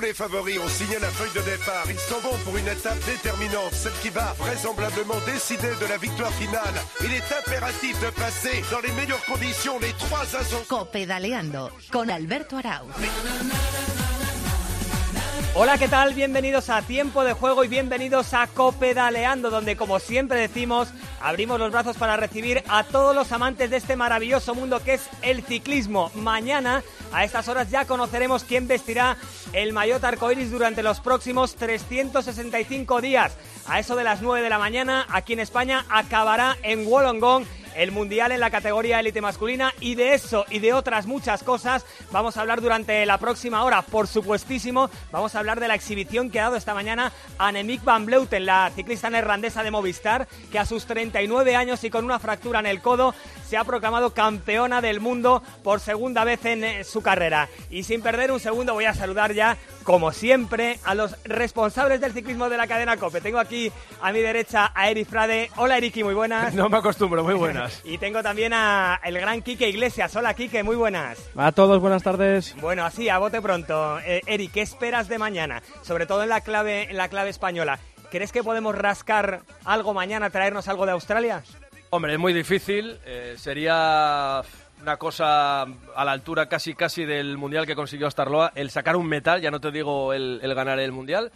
Tous les favoris ont signé la feuille de départ. Ils s'en vont pour une étape déterminante, celle qui va vraisemblablement décider de la victoire finale. Il est impératif de passer dans les meilleures conditions les trois ascensions. Con Alberto Arau. Hola, ¿qué tal? Bienvenidos a Tiempo de Juego y bienvenidos a Copedaleando, donde como siempre decimos, abrimos los brazos para recibir a todos los amantes de este maravilloso mundo que es el ciclismo. Mañana, a estas horas, ya conoceremos quién vestirá el maillot arcoiris durante los próximos 365 días. A eso de las 9 de la mañana, aquí en España, acabará en Wollongong el Mundial en la categoría élite masculina y de eso y de otras muchas cosas vamos a hablar durante la próxima hora. Por supuestísimo, vamos a hablar de la exhibición que ha dado esta mañana Annemiek van Bleuten, la ciclista neerlandesa de Movistar, que a sus 39 años y con una fractura en el codo se ha proclamado campeona del mundo por segunda vez en eh, su carrera. Y sin perder un segundo voy a saludar ya, como siempre, a los responsables del ciclismo de la cadena COPE. Tengo aquí a mi derecha a Eri Frade. Hola Eriki, muy buenas. No me acostumbro, muy buenas. Y tengo también a el gran Quique Iglesias. Hola Quique, muy buenas. A todos, buenas tardes. Bueno, así, a bote pronto. Eh, Eri, ¿qué esperas de mañana? Sobre todo en la clave, en la clave española. ¿Crees que podemos rascar algo mañana, traernos algo de Australia? Hombre, es muy difícil. Eh, sería una cosa a la altura casi casi del mundial que consiguió Starloa. El sacar un metal, ya no te digo el, el ganar el mundial.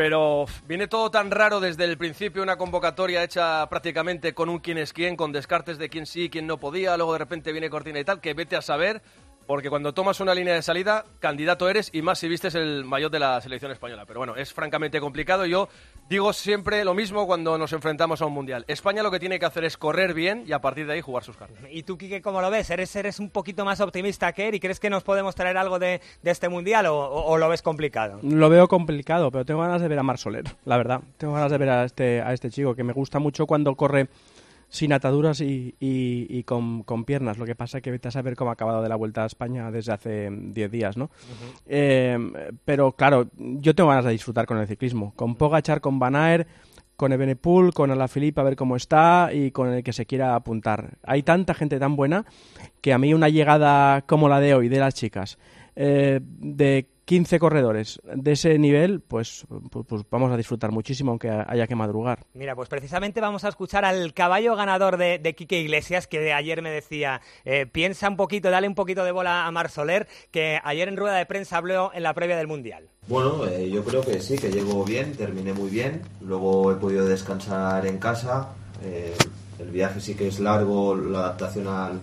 Pero viene todo tan raro desde el principio, una convocatoria hecha prácticamente con un quién es quién, con descartes de quién sí quién no podía, luego de repente viene Cortina y tal, que vete a saber, porque cuando tomas una línea de salida, candidato eres y más si vistes el mayor de la selección española. Pero bueno, es francamente complicado. Yo digo siempre lo mismo cuando nos enfrentamos a un mundial. España lo que tiene que hacer es correr bien y a partir de ahí jugar sus cartas. ¿Y tú, Quique, cómo lo ves? ¿Eres, eres un poquito más optimista que él y crees que nos podemos traer algo de, de este mundial o, o, o, lo ves complicado? Lo veo complicado, pero tengo ganas de ver a Mar Soler, la verdad. Tengo ganas de ver a este, a este chico, que me gusta mucho cuando corre sin ataduras y, y, y con, con, piernas. Lo que pasa es que vete a saber cómo ha acabado de la Vuelta a España desde hace 10 días, ¿no? Uh -huh. eh, pero claro, yo tengo ganas de disfrutar con el ciclismo. Con Pogachar, con Van Aert, con Ebenepool, con Alaphilippe a ver cómo está y con el que se quiera apuntar. Hay tanta gente tan buena que a mí una llegada como la de hoy de las chicas, eh, de 15 corredores de ese nivel, pues, pues, pues, vamos a disfrutar muchísimo, aunque haya que madrugar. Mira, pues precisamente vamos a escuchar al caballo ganador de, de Quique Iglesias, que de ayer me decía, eh, piensa un poquito, dale un poquito de bola a Mar Soler, que ayer en rueda de prensa habló en la previa del Mundial. Bueno, eh, yo creo que sí, que llego bien, terminé muy bien, luego he podido descansar en casa, eh, el viaje sí que es largo, la adaptación al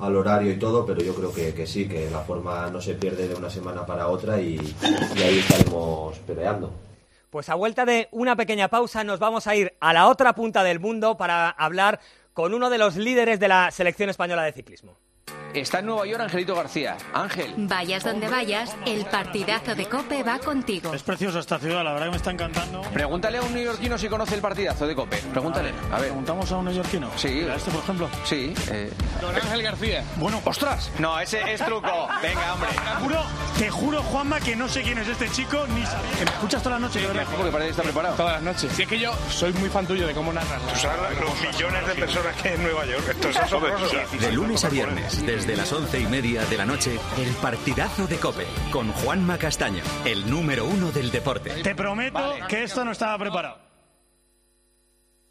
al horario y todo, pero yo creo que, que, sí, que la forma no se pierde de una semana para otra y, y ahí estaremos peleando. Pues a vuelta de una pequeña pausa nos vamos a ir a la otra punta del mundo para hablar con uno de los líderes de la selección española de ciclismo. Está en Nueva York Angelito García. Ángel. Vayas donde vayas, el partidazo de Cope va contigo. Es preciosa esta ciudad, la verdad que me está encantando. Pregúntale a un neoyorquino si conoce el partidazo de Cope. Pregúntale. A ver. ¿Preguntamos a un neoyorquino? Sí. ¿A este, por ejemplo? Sí. Eh... Don Ángel García. Bueno, ostras. No, ese es truco. Venga, hombre. Te juro, te juro, Juanma, que no sé quién es este chico ni sabía. Que me escuchas toda la noche, sí, ¿verdad? Porque parece que está preparado. Todas las noches. Si es que yo soy muy fan tuyo de cómo narras. Tú sabes los millones de personas que hay en Nueva York. Esto es asombroso. De lunes a viernes, desde las once y media de la noche, el partidazo de Cope con Juanma Castaño, el número uno del deporte. Te prometo vale. que esto no estaba preparado.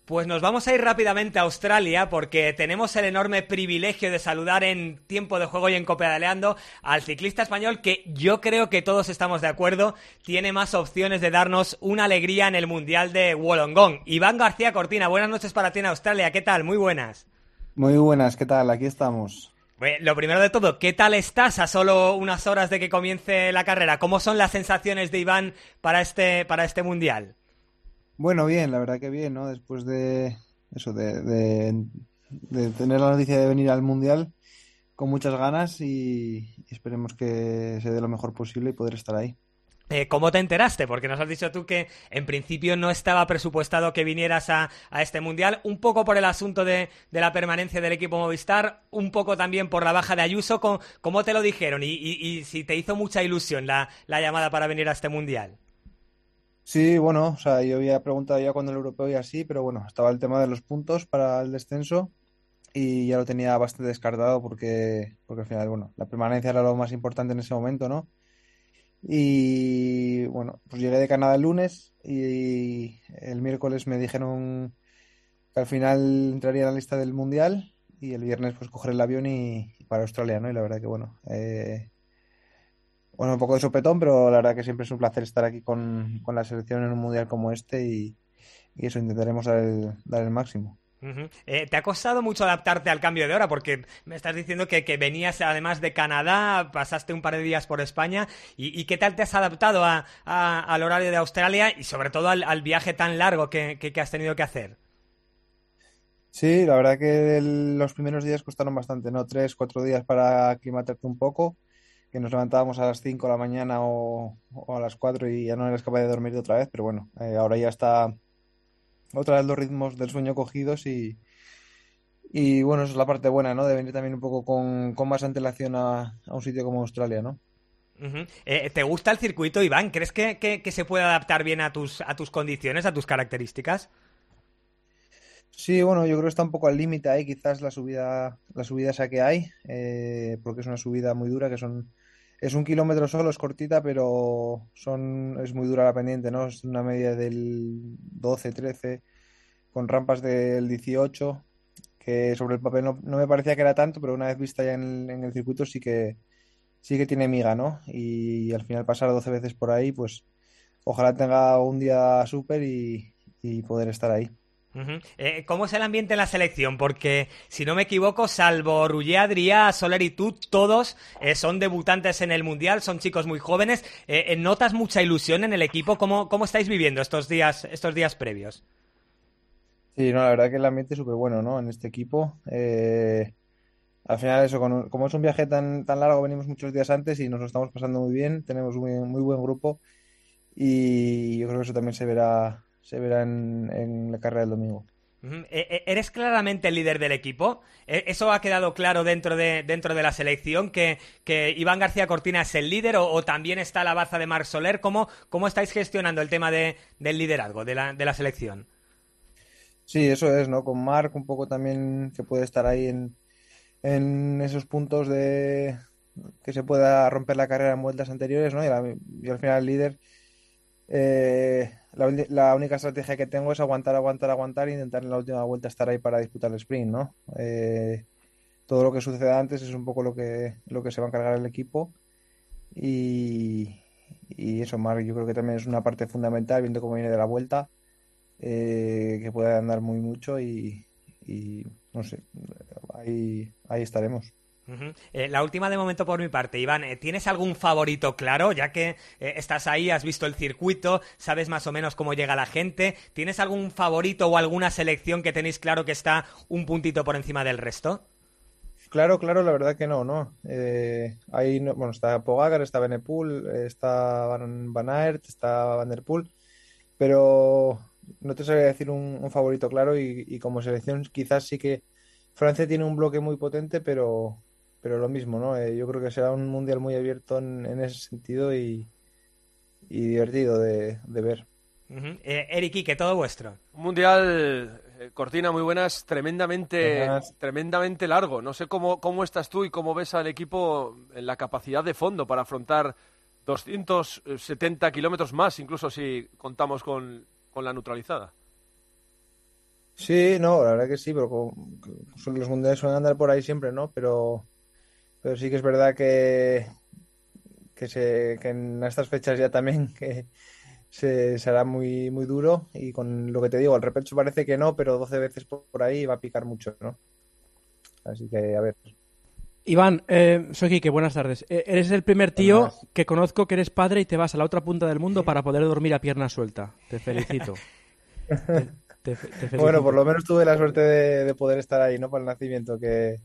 Pues nos vamos a ir rápidamente a Australia porque tenemos el enorme privilegio de saludar en tiempo de juego y en Copedaleando al ciclista español que yo creo que todos estamos de acuerdo tiene más opciones de darnos una alegría en el Mundial de Wollongong. Iván García Cortina, buenas noches para ti en Australia. ¿Qué tal? Muy buenas. Muy buenas, ¿qué tal? Aquí estamos. Lo primero de todo, ¿qué tal estás a solo unas horas de que comience la carrera? ¿Cómo son las sensaciones de Iván para este, para este mundial? Bueno, bien, la verdad que bien, ¿no? Después de eso, de, tener la noticia de venir al mundial con muchas ganas y esperemos que se dé lo mejor posible y poder estar ahí. Eh, ¿Cómo te enteraste? Porque nos has dicho tú que en principio no estaba presupuestado que vinieras a, este mundial, un poco por el asunto de, la permanencia del equipo Movistar, un poco también por la baja de Ayuso. ¿Cómo, te lo dijeron? Y, y, y, si te hizo mucha ilusión la, la, llamada para venir a este mundial. Sí, bueno, o sea, yo había preguntado ya cuando el europeo y así, pero bueno, estaba el tema de los puntos para el descenso y ya lo tenía bastante descartado porque, porque al final, bueno, la permanencia era lo más importante en ese momento, ¿no? Y bueno, pues llegué de Canadá el lunes y el miércoles me dijeron que al final entraría en la lista del mundial y el viernes pues coger el avión y, para Australia, ¿no? Y la verdad que bueno, eh, bueno, un poco de sopetón, pero la verdad que siempre es un placer estar aquí con, con la selección en un mundial como este y, y eso intentaremos dar el, dar el máximo. Eh, ¿Te ha costado mucho adaptarte al cambio de hora? Porque me estás diciendo que, venías además de Canadá, pasaste un par de días por España. ¿Y, qué tal te has adaptado a, al horario de Australia y sobre todo al, viaje tan largo que, que, has tenido que hacer? Sí, la verdad que los primeros días costaron bastante, ¿no? Tres, cuatro días para aclimatarte un poco, que nos levantábamos a las cinco de la mañana o, a las cuatro y ya no eres capaz de dormir de otra vez, pero bueno, eh, ahora ya está otra vez los ritmos del sueño cogidos y, y bueno, esa es la parte buena, ¿no? De venir también un poco con, más antelación a, un sitio como Australia, ¿no? Eh, ¿Te gusta el circuito, Iván? ¿Crees que, se puede adaptar bien a tus, a tus condiciones, a tus características? Sí, bueno, yo creo que está un poco al límite ahí, quizás la subida, la subida esa que hay, eh, porque es una subida muy dura, que son es un kilómetro solo, es cortita, pero son es muy dura la pendiente, ¿no? Es una media del 12, 13, con rampas del 18, que sobre el papel no, me parecía que era tanto, pero una vez vista ya en el, circuito sí que sí que tiene miga, ¿no? Y, al final pasar 12 veces por ahí, pues ojalá tenga un día súper y poder estar ahí. Eh, ¿Cómo es el ambiente en la selección? Porque, si no me equivoco, salvo Rullé, Adrià, Soler y tú, todos eh, son debutantes en el Mundial, son chicos muy jóvenes. Eh, ¿Notas mucha ilusión en el equipo? ¿Cómo, ¿Cómo, estáis viviendo estos días, estos días previos? Sí, no, la verdad que el ambiente es súper bueno, ¿no? En este equipo. al final, eso, como es un viaje tan, tan largo, venimos muchos días antes y nos lo estamos pasando muy bien. Tenemos un muy buen grupo y yo creo que eso también se verá se verá en, la carrera del domingo. E, e, ¿Eres claramente el líder del equipo? E, ¿Eso ha quedado claro dentro de, dentro de la selección? ¿Que, Iván García Cortina es el líder o, también está la baza de Marc Soler? ¿Cómo, ¿Cómo, estáis gestionando el tema de, del liderazgo de la, de la selección? Sí, eso es, ¿no? Con Marc un poco también que puede estar ahí en, en esos puntos de que se pueda romper la carrera en vueltas anteriores, ¿no? Y, al final el líder eh, la, única estrategia que tengo es aguantar, aguantar, aguantar e intentar en la última vuelta estar ahí para disputar el sprint, ¿no? Eh, todo lo que suceda antes es un poco lo que, lo que se va a encargar el equipo y, eso, Mar, yo creo que también es una parte fundamental viendo cómo viene de la vuelta, eh, que puede andar muy mucho y, y no sé, ahí, ahí estaremos. Eh, la última de momento por mi parte, Iván, eh, ¿tienes algún favorito claro? Ya que eh, estás ahí, has visto el circuito, sabes más o menos cómo llega la gente. ¿Tienes algún favorito o alguna selección que tenéis claro que está un puntito por encima del resto? Claro, claro, la verdad que no, ¿no? ahí, bueno, está Pogacar, está Benepool, está Van, Van Aert, está Van pero no te sabría decir un, favorito claro y, como selección quizás sí que Francia tiene un bloque muy potente, pero, pero lo mismo, ¿no? Eh, yo creo que será un mundial muy abierto en, ese sentido y, divertido de, ver. Uh que todo vuestro. Un mundial, eh, Cortina, muy buenas, tremendamente, tremendamente largo. No sé cómo, cómo estás tú y cómo ves al equipo en la capacidad de fondo para afrontar 270 kilómetros más, incluso si contamos con, con la neutralizada. Sí, no, la verdad que sí, pero los mundiales suelen andar por ahí siempre, ¿no? Pero pero sí que es verdad que, que, se, que en estas fechas ya también que se será muy, muy duro y con lo que te digo, el repecho parece que no, pero 12 veces por, ahí va a picar mucho, ¿no? Así que a ver. Iván, eh, soy Quique, buenas tardes. Eh, eres el primer tío que conozco que eres padre y te vas a la otra punta del mundo para poder dormir a pierna suelta. Te felicito. Bueno, por lo menos tuve la suerte de, de, poder estar ahí, ¿no? Para el nacimiento, que,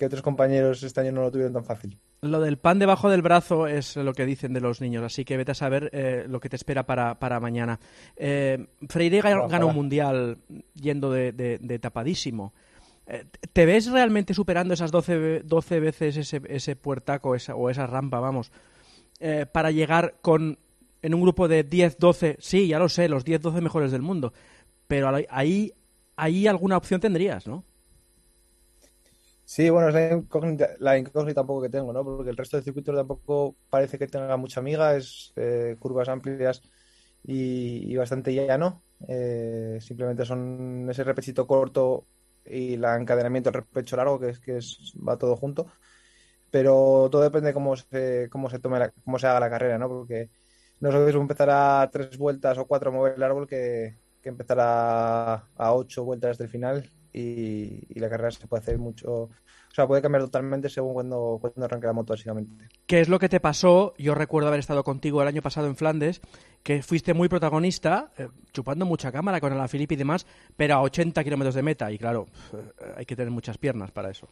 que otros compañeros este año no lo tuvieron tan fácil. Lo del pan debajo del brazo es lo que dicen de los niños, así que vete a saber eh, lo que te espera para, mañana. Eh, Freire ganó un mundial yendo de, tapadísimo. Eh, ¿Te ves realmente superando esas 12, 12 veces ese, ese puertaco o esa rampa, vamos, para llegar con en un grupo de 10, 12, sí, ya lo sé, los 10, 12 mejores del mundo, pero ahí, ahí alguna opción tendrías, ¿no? Sí, bueno, es la incógnita, la tampoco que tengo, ¿no? Porque el resto del circuito tampoco parece que tenga mucha amiga, es eh, curvas amplias y, bastante llano. Eh, simplemente son ese repechito corto y el encadenamiento del repecho largo, que es que es, va todo junto. Pero todo depende de cómo se, cómo se tome cómo se haga la carrera, ¿no? Porque no es lo empezar a tres vueltas o cuatro a mover el árbol que, que empezar a, a ocho vueltas desde el final y, la carrera se puede hacer mucho, o sea, puede cambiar totalmente según cuando, cuando arranque la moto, básicamente. ¿Qué es lo que te pasó? Yo recuerdo haber estado contigo el año pasado en Flandes, que fuiste muy protagonista, eh, chupando mucha cámara con la Filip y demás, pero a 80 kilómetros de meta, y claro, eh, hay que tener muchas piernas para eso.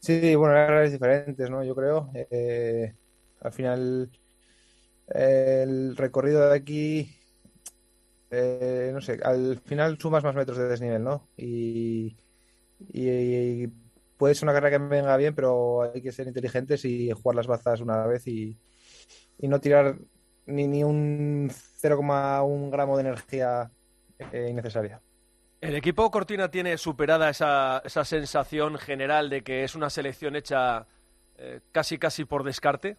Sí, bueno, hay carreras diferentes, ¿no? Yo creo. Eh, al final, el recorrido de aquí eh, no sé, al final sumas más metros de desnivel, ¿no? Y, puede ser una carrera que venga bien, pero hay que ser inteligentes y jugar las bazas una vez y, no tirar ni, ni un 0,1 gramo de energía eh, innecesaria. ¿El equipo Cortina tiene superada esa, esa, sensación general de que es una selección hecha eh, casi casi por descarte?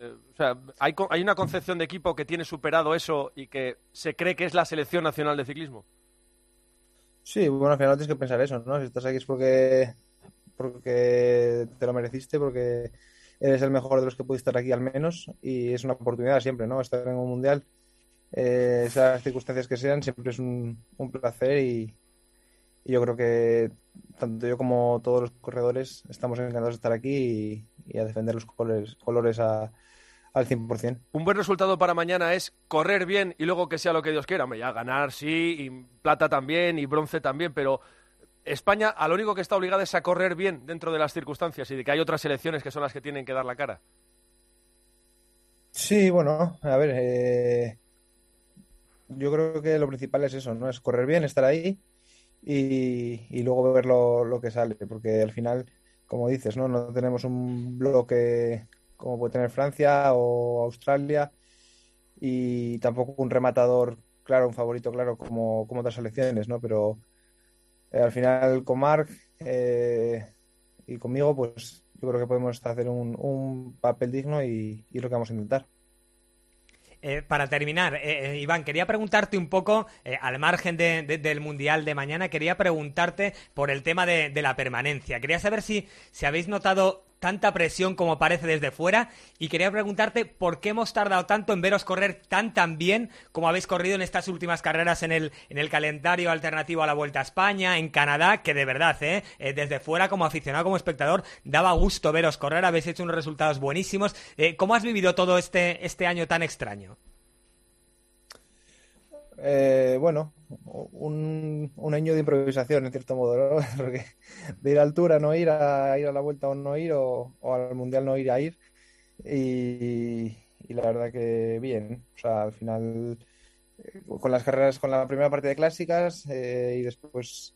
O sea, ¿hay, ¿hay una concepción de equipo que tiene superado eso y que se cree que es la selección nacional de ciclismo? Sí, bueno, al final tienes que pensar eso, ¿no? Si estás aquí es porque, porque te lo mereciste, porque eres el mejor de los que pudiste estar aquí al menos y es una oportunidad siempre, ¿no? Estar en un mundial, eh, esas circunstancias que sean, siempre es un, placer y, yo creo que tanto yo como todos los corredores estamos encantados de estar aquí y, a defender los colores a, al 100%. Un buen resultado para mañana es correr bien y luego que sea lo que Dios quiera. Ya ganar sí, y plata también, y bronce también, pero España a lo único que está obligada es a correr bien dentro de las circunstancias y de que hay otras selecciones que son las que tienen que dar la cara. Sí, bueno, a ver, eh, yo creo que lo principal es eso, ¿no? Es correr bien, estar ahí y, luego ver lo, lo, que sale, porque al final, como dices, ¿no? No tenemos un bloque como puede tener Francia o Australia, y tampoco un rematador claro, un favorito claro como, como otras selecciones, ¿no? Pero eh, al final con Marc eh, y conmigo, pues yo creo que podemos hacer un, un papel digno y, y lo que vamos a intentar. Eh, para terminar, eh, eh, Iván, quería preguntarte un poco, al margen del Mundial de mañana, quería preguntarte por el tema de, la permanencia. Quería saber si, si habéis notado tanta presión como parece desde fuera y quería preguntarte por qué hemos tardado tanto en veros correr tan tan bien como habéis corrido en estas últimas carreras en el, en el calendario alternativo a la Vuelta a España, en Canadá, que de verdad, ¿eh? eh desde fuera como aficionado, como espectador, daba gusto veros correr, habéis hecho unos resultados buenísimos. Eh, ¿Cómo has vivido todo este, este año tan extraño? Eh, bueno, un, año de improvisación, en cierto modo, ¿no? De ir a altura, no ir a ir a la vuelta o no ir, o, al mundial no ir a ir. Y, la verdad que bien. O sea, al final, eh, con las carreras, con la primera parte de clásicas eh, y después.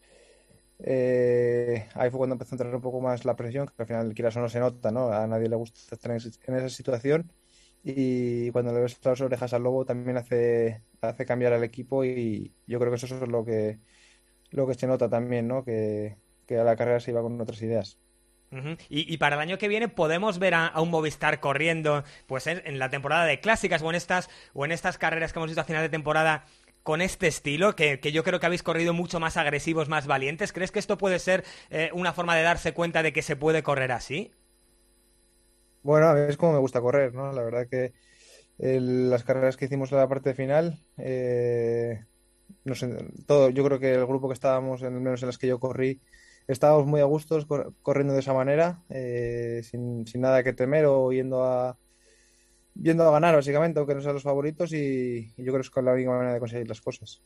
ahí fue cuando empezó a entrar un poco más la presión, que al final, quieras o no se nota, ¿no? A nadie le gusta estar en esa situación y cuando le ves las orejas al lobo también hace, hace cambiar al equipo y yo creo que eso es lo que, lo que se nota también, ¿no? Que, a la carrera se iba con otras ideas. y, para el año que viene podemos ver a, un Movistar corriendo pues en, la temporada de clásicas o en estas o en estas carreras que hemos visto a final de temporada con este estilo, que, yo creo que habéis corrido mucho más agresivos, más valientes. ¿Crees que esto puede ser eh, una forma de darse cuenta de que se puede correr así? Bueno, a es como me gusta correr, ¿no? La verdad que las carreras que hicimos en la parte final, eh, no sé, todo, yo creo que el grupo que estábamos, en menos en las que yo corrí, estábamos muy a gustos corriendo de esa manera, eh, sin, sin, nada que temer o yendo a, yendo a ganar, básicamente, aunque no sean los favoritos, y, yo creo que es la única manera de conseguir las cosas.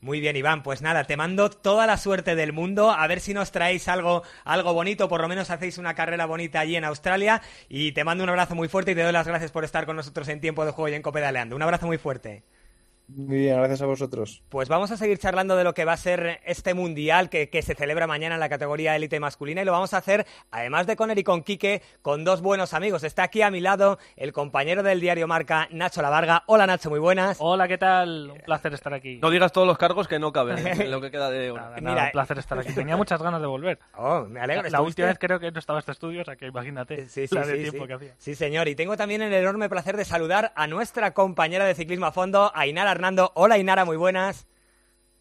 Muy bien, Iván. Pues nada, te mando toda la suerte del mundo. A ver si nos traéis algo, algo bonito, por lo menos hacéis una carrera bonita allí en Australia. Y te mando un abrazo muy fuerte y te doy las gracias por estar con nosotros en tiempo de juego y en Copedaleando. Un abrazo muy fuerte. Muy bien, gracias a vosotros. Pues vamos a seguir charlando de lo que va a ser este mundial que, que se celebra mañana en la categoría élite masculina y lo vamos a hacer, además de con Eric y con Quique, con dos buenos amigos. Está aquí a mi lado el compañero del diario Marca, Nacho Lavarga. Hola Nacho, muy buenas. Hola, ¿qué tal? Un placer estar aquí. No digas todos los cargos que no caben en lo que queda de. Nada, nada, un placer estar aquí. Tenía muchas ganas de volver. Oh, me alegro. La, la última vez creo que no estaba este estudio, o sea que imagínate sí, sí, la de sí, tiempo sí. que hacía. Sí, señor. Y tengo también el enorme placer de saludar a nuestra compañera de ciclismo a fondo, Ainara Hernando. Hola, Ainara, muy buenas.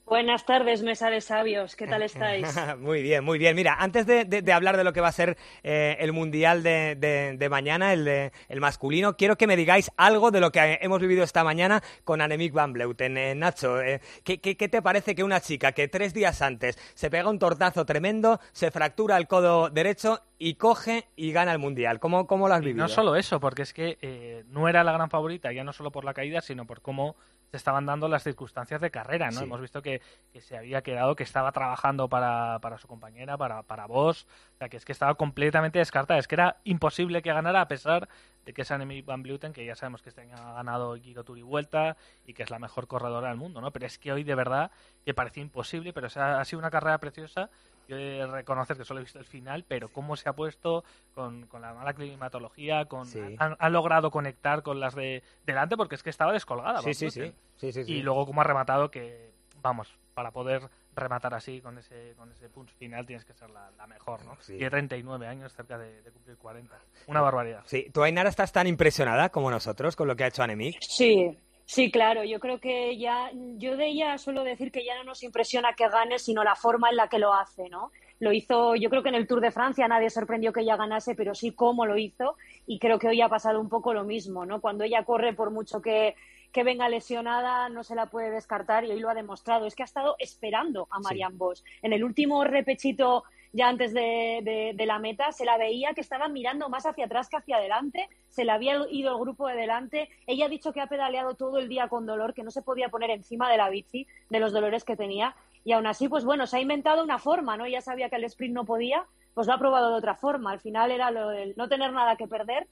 Buenas tardes, mesa de sabios. ¿Qué tal estáis? muy bien, muy bien. Mira, antes de, de, de hablar de lo que va a ser eh, el mundial de, de mañana, el, el, masculino, quiero que me digáis algo de lo que hemos vivido esta mañana con Annemiek van Bleuten. Eh, Nacho, eh, ¿qué, ¿qué, qué, te parece que una chica que tres días antes se pega un tortazo tremendo, se fractura el codo derecho y coge y gana el mundial? ¿Cómo, cómo lo has vivido? Y no solo eso, porque es que eh, no era la gran favorita, ya no solo por la caída, sino por cómo se estaban dando las circunstancias de carrera, ¿no? Sí. Hemos visto que, que, se había quedado, que estaba trabajando para, para su compañera, para, para vos, o sea, que es que estaba completamente descartada, es que era imposible que ganara a pesar de que es Annemiek van Vleuten, que ya sabemos que este año ha ganado Giro Tour y Vuelta y que es la mejor corredora del mundo, ¿no? Pero es que hoy de verdad que parecía imposible, pero o sea, ha sido una carrera preciosa de reconocer que solo he visto el final, pero cómo se ha puesto con, con la mala climatología, con Sí. ha, ha logrado conectar con las de delante porque es que estaba descolgada. Sí, sí, Van sí. Sí, sí, sí. Y luego cómo ha rematado que, vamos, para poder rematar así con ese con ese punch final tienes que ser la, la mejor, ¿no? Sí. Tiene 39 años, cerca de, de cumplir 40. Una barbaridad. Sí, ¿tú, Ainara, estás tan impresionada como nosotros con lo que ha hecho Annemiek? Sí, sí, claro. Yo creo que ya, yo de ella suelo decir que ya no nos impresiona que gane, sino la forma en la que lo hace, ¿no? Lo hizo, yo creo que en el Tour de Francia nadie sorprendió que ella ganase, pero sí cómo lo hizo. Y creo que hoy ha pasado un poco lo mismo, ¿no? Cuando ella corre, por mucho que, que venga lesionada, no se la puede descartar y hoy lo ha demostrado. Es que ha estado esperando a Marianne Vos. En el último repechito, ya antes de, de, de, la meta, se la veía que estaba mirando más hacia atrás que hacia adelante. Se le había ido el grupo de delante. Ella ha dicho que ha pedaleado todo el día con dolor, que no se podía poner encima de la bici de los dolores que tenía. Y aún así, pues bueno, se ha inventado una forma, ¿no? Ella sabía que el sprint no podía, pues lo ha probado de otra forma. Al final era lo del no tener nada que perder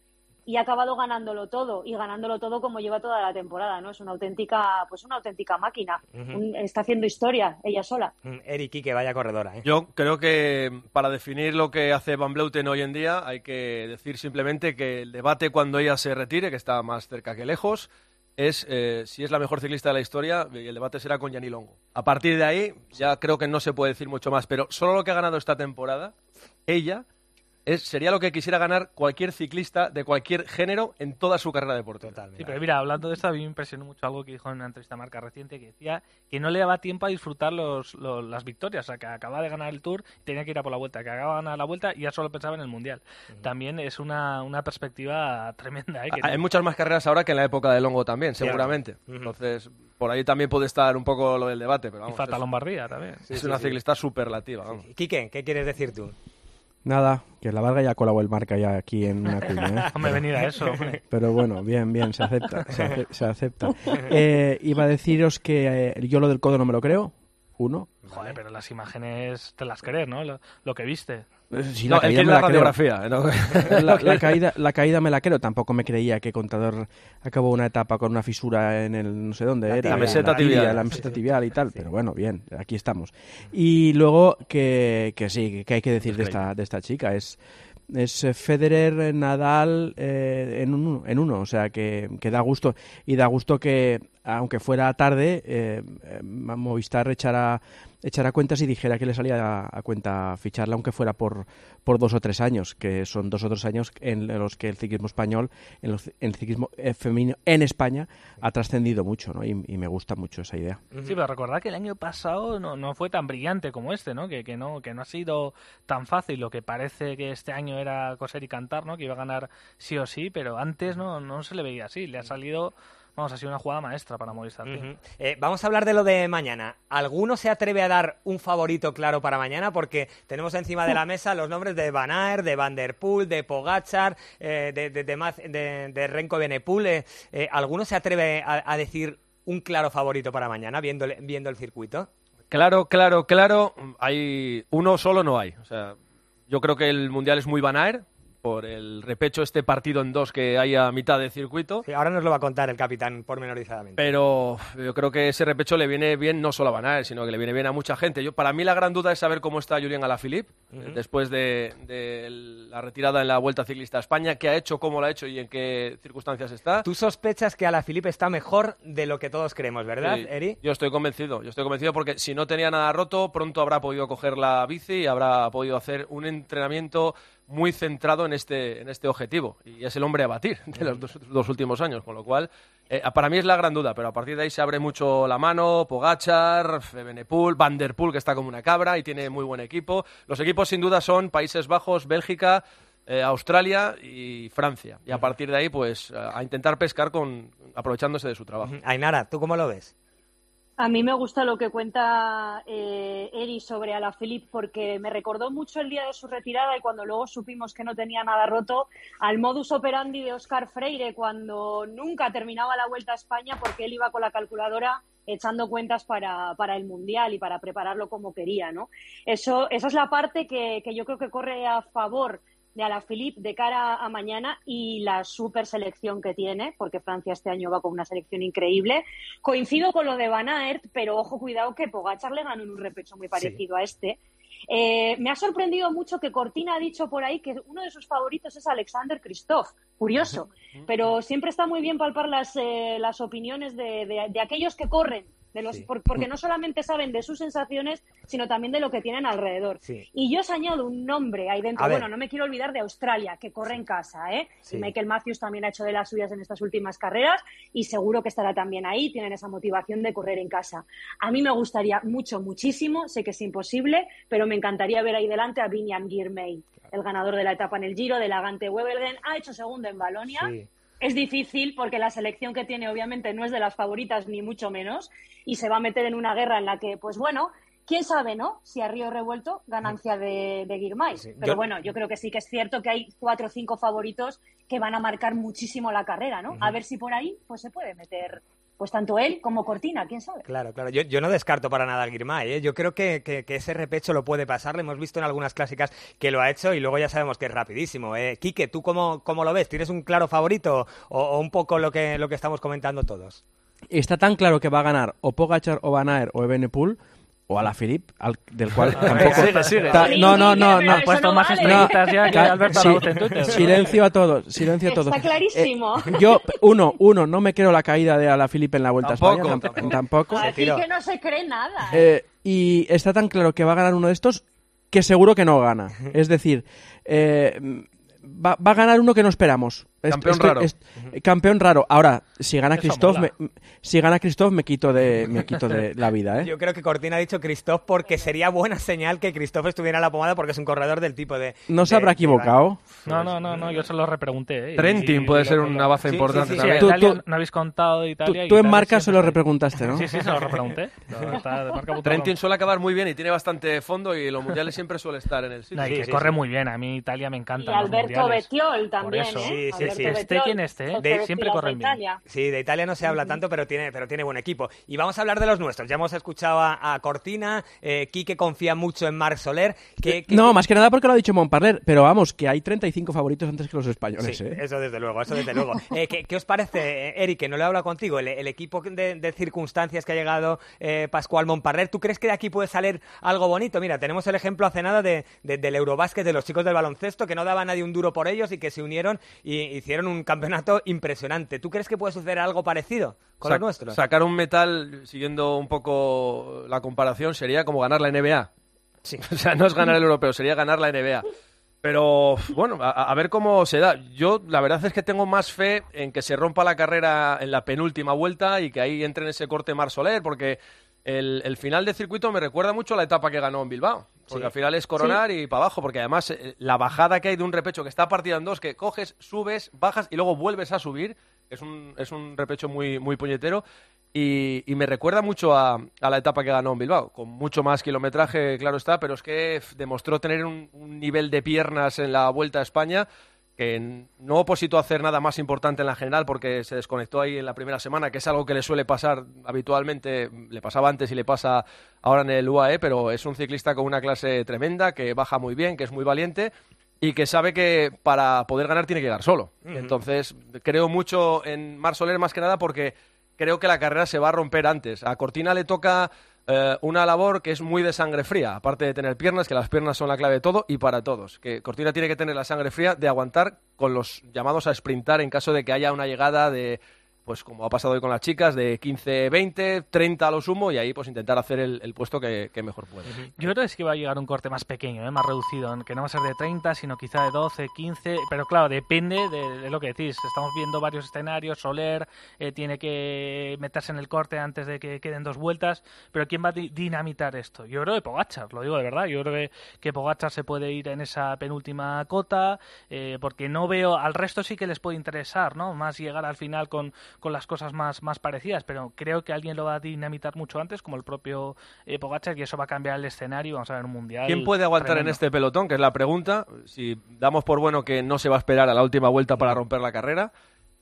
y ha acabado ganándolo todo y ganándolo todo como lleva toda la temporada, ¿no? Es una auténtica, pues una auténtica máquina. Uh -huh. Está haciendo historia ella sola. Eric, que vaya corredora, ¿eh? Yo creo que para definir lo que hace Van Bleuten hoy en día hay que decir simplemente que el debate cuando ella se retire, que está más cerca que lejos, es eh, si es la mejor ciclista de la historia y el debate será con Gianni Longo. A partir de ahí ya creo que no se puede decir mucho más, pero solo lo que ha ganado esta temporada, ella es, sería lo que quisiera ganar cualquier ciclista de cualquier género en toda su carrera deportiva. Total, sí, pero mira, hablando de esto, a mí me impresionó mucho algo que dijo en una entrevista a marca reciente que decía que no le daba tiempo a disfrutar los, los, las victorias, o sea, que acaba de ganar el Tour, tenía que ir a por la vuelta, que acaba de ganar la vuelta y ya solo pensaba en el Mundial. Uh -huh. También es una, una perspectiva tremenda. ¿eh? Que Hay muchas más carreras ahora que en la época de Longo también, seguramente. Uh -huh. Entonces, por ahí también puede estar un poco lo del debate. Pero vamos, y falta es, Lombardía también. Sí, es sí, una sí. ciclista superlativa. Vamos. Quique, ¿qué quieres decir tú? Nada, que la Varga ya colabó el marca ya aquí en una cuña. ¿eh? Hombre, venir a eso. Hombre. Pero bueno, bien, bien, se acepta. Se, ace se acepta. Eh, iba a deciros que eh, yo lo del codo no me lo creo. Uno. Joder, pero las imágenes te las crees, ¿no? Lo, lo que viste. Sí, no, la caída es me la, la radiografía. ¿no? la, la, caída, la caída me la creo. Tampoco me creía que Contador acabó una etapa con una fisura en el no sé dónde la era. La meseta la tibial. Tibia, la meseta tibial y tal. Sí. Pero bueno, bien, aquí estamos. Y luego que, que sí, que hay que decir de esta, de esta chica. Es es Federer, Nadal eh, en, uno, en uno, o sea que, que, da gusto y da gusto que aunque fuera tarde eh, Movistar echara, echara cuentas y dijera que le salía a, a, cuenta ficharla aunque fuera por, por dos o tres años, que son dos o tres años en los que el ciclismo español, en los, el ciclismo eh, femenino en España ha trascendido mucho ¿no? y, y, me gusta mucho esa idea. Sí, pero recordad que el año pasado no, no fue tan brillante como este, ¿no? Que, que no que no ha sido tan fácil, lo que parece que este año era coser y cantar, ¿no? Que iba a ganar sí o sí, pero antes no, no se le veía así, le ha salido Vamos, ha sido una jugada maestra para Movistar. Uh -huh. eh, vamos a hablar de lo de mañana. ¿Alguno se atreve a dar un favorito claro para mañana? Porque tenemos encima de la mesa los nombres de Van Aert, de Van Der Poel, de Pogachar, eh, de, de, de, de, de, Renko Benepool. Eh, ¿Alguno se atreve a, a, decir un claro favorito para mañana, viendo, viendo el circuito? Claro, claro, claro. Hay uno solo no hay. O sea, yo creo que el mundial es muy Van Aert por el repecho, este partido en dos que hay a mitad de circuito. Sí, ahora nos lo va a contar el capitán pormenorizadamente. Pero yo creo que ese repecho le viene bien no solo a Van Aert, sino que le viene bien a mucha gente. Yo, para mí la gran duda es saber cómo está Julián Alaphilippe Ujú. después de, de la retirada en la Vuelta Ciclista a España, qué ha hecho, cómo lo ha hecho y en qué circunstancias está. Tú sospechas que Alaphilippe está mejor de lo que todos creemos, ¿verdad, Sí, Eri? Yo estoy convencido, yo estoy convencido porque si no tenía nada roto, pronto habrá podido coger la bici y habrá podido hacer un entrenamiento muy centrado en este, en este objetivo. Y es el hombre a batir de los dos, dos últimos años, con lo cual, eh, para mí es la gran duda, pero a partir de ahí se abre mucho la mano, Pogachar, Benepul, Van Der Poel, que está como una cabra y tiene muy buen equipo. Los equipos sin duda son Países Bajos, Bélgica, eh, Australia y Francia. Y a partir de ahí, pues, a a intentar pescar con aprovechándose de su trabajo. Ainara, ¿tú cómo lo ves? A mí me gusta lo que cuenta eh, Eri sobre Alaphilippe porque me recordó mucho el día de su retirada y cuando luego supimos que no tenía nada roto al modus operandi de Oscar Freire cuando nunca terminaba la Vuelta a España porque él iba con la calculadora echando cuentas para, para el Mundial y para prepararlo como quería, ¿no? Eso, esa es la parte que, que yo creo que corre a favor de Alaphilippe de cara a mañana y la super selección que tiene, porque Francia este año va con una selección increíble. Coincido con lo de Van Aert, pero ojo, cuidado que Pogachar le ganó en un repecho muy parecido a este. Eh, me ha sorprendido mucho que Cortina ha dicho por ahí que uno de sus favoritos es Alexander Christoph. Curioso, pero siempre está muy bien palpar las, eh, las opiniones de, de- de aquellos que corren, de los, por- porque no solamente saben de sus sensaciones, sino también de lo que tienen alrededor. Sí. Y yo os añado un nombre ahí dentro. A ver. Bueno, no me quiero olvidar de Australia, que corre en casa, ¿eh? Sí. Y Michael Matthews también ha hecho de las suyas en estas últimas carreras y seguro que estará también ahí. Tienen esa motivación de correr en casa. A mí me gustaría mucho, muchísimo. Sé que es imposible, pero me encantaría ver ahí delante a Vinian Girmay, el ganador de la etapa en el Giro, de la Gante Wevelgem. Ha hecho segundo en Balonia. Sí. Es difícil porque la selección que tiene obviamente no es de las favoritas ni mucho menos y se va a meter en una guerra en la que, pues bueno, quién sabe, ¿no? Si a Río Revuelto, ganancia de, de Girmay. Pero Yo- bueno, yo creo que sí que es cierto que hay cuatro o cinco favoritos que van a marcar muchísimo la carrera, ¿no? A ver si por ahí pues se puede meter, pues tanto él como Cortina, quién sabe. Claro, claro. Yo, yo no descarto para nada a Girmay. ¿eh? Yo creo que, que- que ese repecho lo puede pasar. Lo hemos visto en algunas clásicas que lo ha hecho y luego ya sabemos que es rapidísimo. ¿eh? Quique, ¿tú cómo, cómo lo ves? ¿Tienes un claro favorito o, o un poco lo que, lo que estamos comentando todos? Está tan claro que va a ganar o Pogachar o Van Aert o Evenepoel o a la Philip, al- del cual tampoco... sigue, sigue. Ta- no, no, no, no. puesto no más vale. estrellitas ya que Alberto sí, Arauz en Twitter. Silencio a todos, silencio a todos. Está clarísimo. Eh, yo, uno, uno, no me creo la caída de a la Philip en la Vuelta Tampoco, a España. tam- Tampoco. Así que no se cree nada. Eh, y está tan claro que va a ganar uno de estos que seguro que no gana. Es decir, eh, va, va a ganar uno que no esperamos. Campeón estoy- raro. campeón raro. Ahora, si gana Christoph, me, si gana Christoph me quito de me quito de la vida, ¿eh? Yo creo que Cortina ha dicho Christoph porque sería buena señal que Christoph estuviera en la pomada porque es un corredor del tipo de... No se habrá de- equivocado. No, no, no, no, yo se lo repregunté. ¿eh? Trentin puede ser una base Sí, importante sí, sí, también. Tú- no habéis contado de Italia. tú en marca se lo repreguntaste, ¿no? Sí, sí, se lo repregunté. No, está de marca.com. Trentin suele acabar muy bien y tiene bastante fondo y los mundiales siempre suele estar en el sitio. No, y que corre muy bien. A mí Italia me encanta. Y Alberto Bettiol también. ¿eh? Sí, sí, Alberto sí. Esté quien esté, de- siempre de bien. Italia. Sí, de Italia no se habla tanto, pero tiene, pero tiene buen equipo. Y vamos a hablar de los nuestros. Ya hemos escuchado a, a Cortina, eh, Quique confía mucho en Marc Soler. Que, que- No, más que nada porque lo ha dicho Montparler, pero vamos, que hay 35 favoritos antes que los españoles, Sí, ¿eh? eso desde luego, eso desde luego. Eh, ¿qué, qué os parece, eh, Eric, que no le he hablado contigo, el, el equipo de, de circunstancias que ha llegado eh, Pascual Montparler? ¿Tú crees que de aquí puede salir algo bonito? Mira, tenemos el ejemplo hace nada de, de- del Eurobásquet, de los chicos del baloncesto, que no daba a nadie un duro por ellos y que se unieron y hicieron un campeonato impresionante. ¿Tú crees que puede suceder algo parecido con los Sac- nuestros? Sacar un metal, siguiendo un poco la comparación, sería como ganar la NBA. O sea, no es ganar el europeo, sería ganar la NBA. Pero bueno, a, a ver cómo se da. Yo la verdad es que tengo más fe en que se rompa la carrera en la penúltima vuelta y que ahí entre en ese corte Mar Soler, porque el, el final de circuito me recuerda mucho a la etapa que ganó en Bilbao. Porque Sí. al final es coronar y para abajo, porque además eh, la bajada que hay de un repecho que está partida en dos, que coges, subes, bajas y luego vuelves a subir, es un, es un repecho muy, muy puñetero. Y, y me recuerda mucho a, a la etapa que ganó en Bilbao, con mucho más kilometraje, claro está, pero es que demostró tener un, un nivel de piernas en la Vuelta a España que no opositó a hacer nada más importante en la general porque se desconectó ahí en la primera semana, que es algo que le suele pasar habitualmente, le pasaba antes y le pasa ahora en el UAE, pero es un ciclista con una clase tremenda, que baja muy bien, que es muy valiente y que sabe que para poder ganar tiene que llegar solo. Entonces, creo mucho en Mar Soler más que nada porque creo que la carrera se va a romper antes. A Cortina le toca eh, una labor que es muy de sangre fría, aparte de tener piernas, que las piernas son la clave de todo y para todos. Que Cortina tiene que tener la sangre fría de aguantar con los llamados a sprintar en caso de que haya una llegada de pues como ha pasado hoy con las chicas, de 15, 20, 30 a lo sumo, y ahí pues intentar hacer el, el puesto que, que mejor pueda. Yo creo que es que va a llegar un corte más pequeño, ¿eh? más reducido, que no va a ser de 30, sino quizá de 12, 15, pero claro, depende de, de lo que decís. Estamos viendo varios escenarios, Soler eh, tiene que meterse en el corte antes de que queden dos vueltas, pero ¿quién va a di- dinamitar esto? Yo creo que Pogachar, lo digo de verdad, yo creo que, que Pogachar se puede ir en esa penúltima cota, eh, porque no veo, al resto sí que les puede interesar, ¿no? Más llegar al final con, con las cosas más, más parecidas, pero creo que alguien lo va a dinamitar mucho antes, como el propio eh, y eso va a cambiar el escenario, vamos a ver un mundial. ¿Quién puede aguantar en este pelotón? Que es la pregunta. Si damos por bueno que no se va a esperar a la última vuelta para romper la carrera,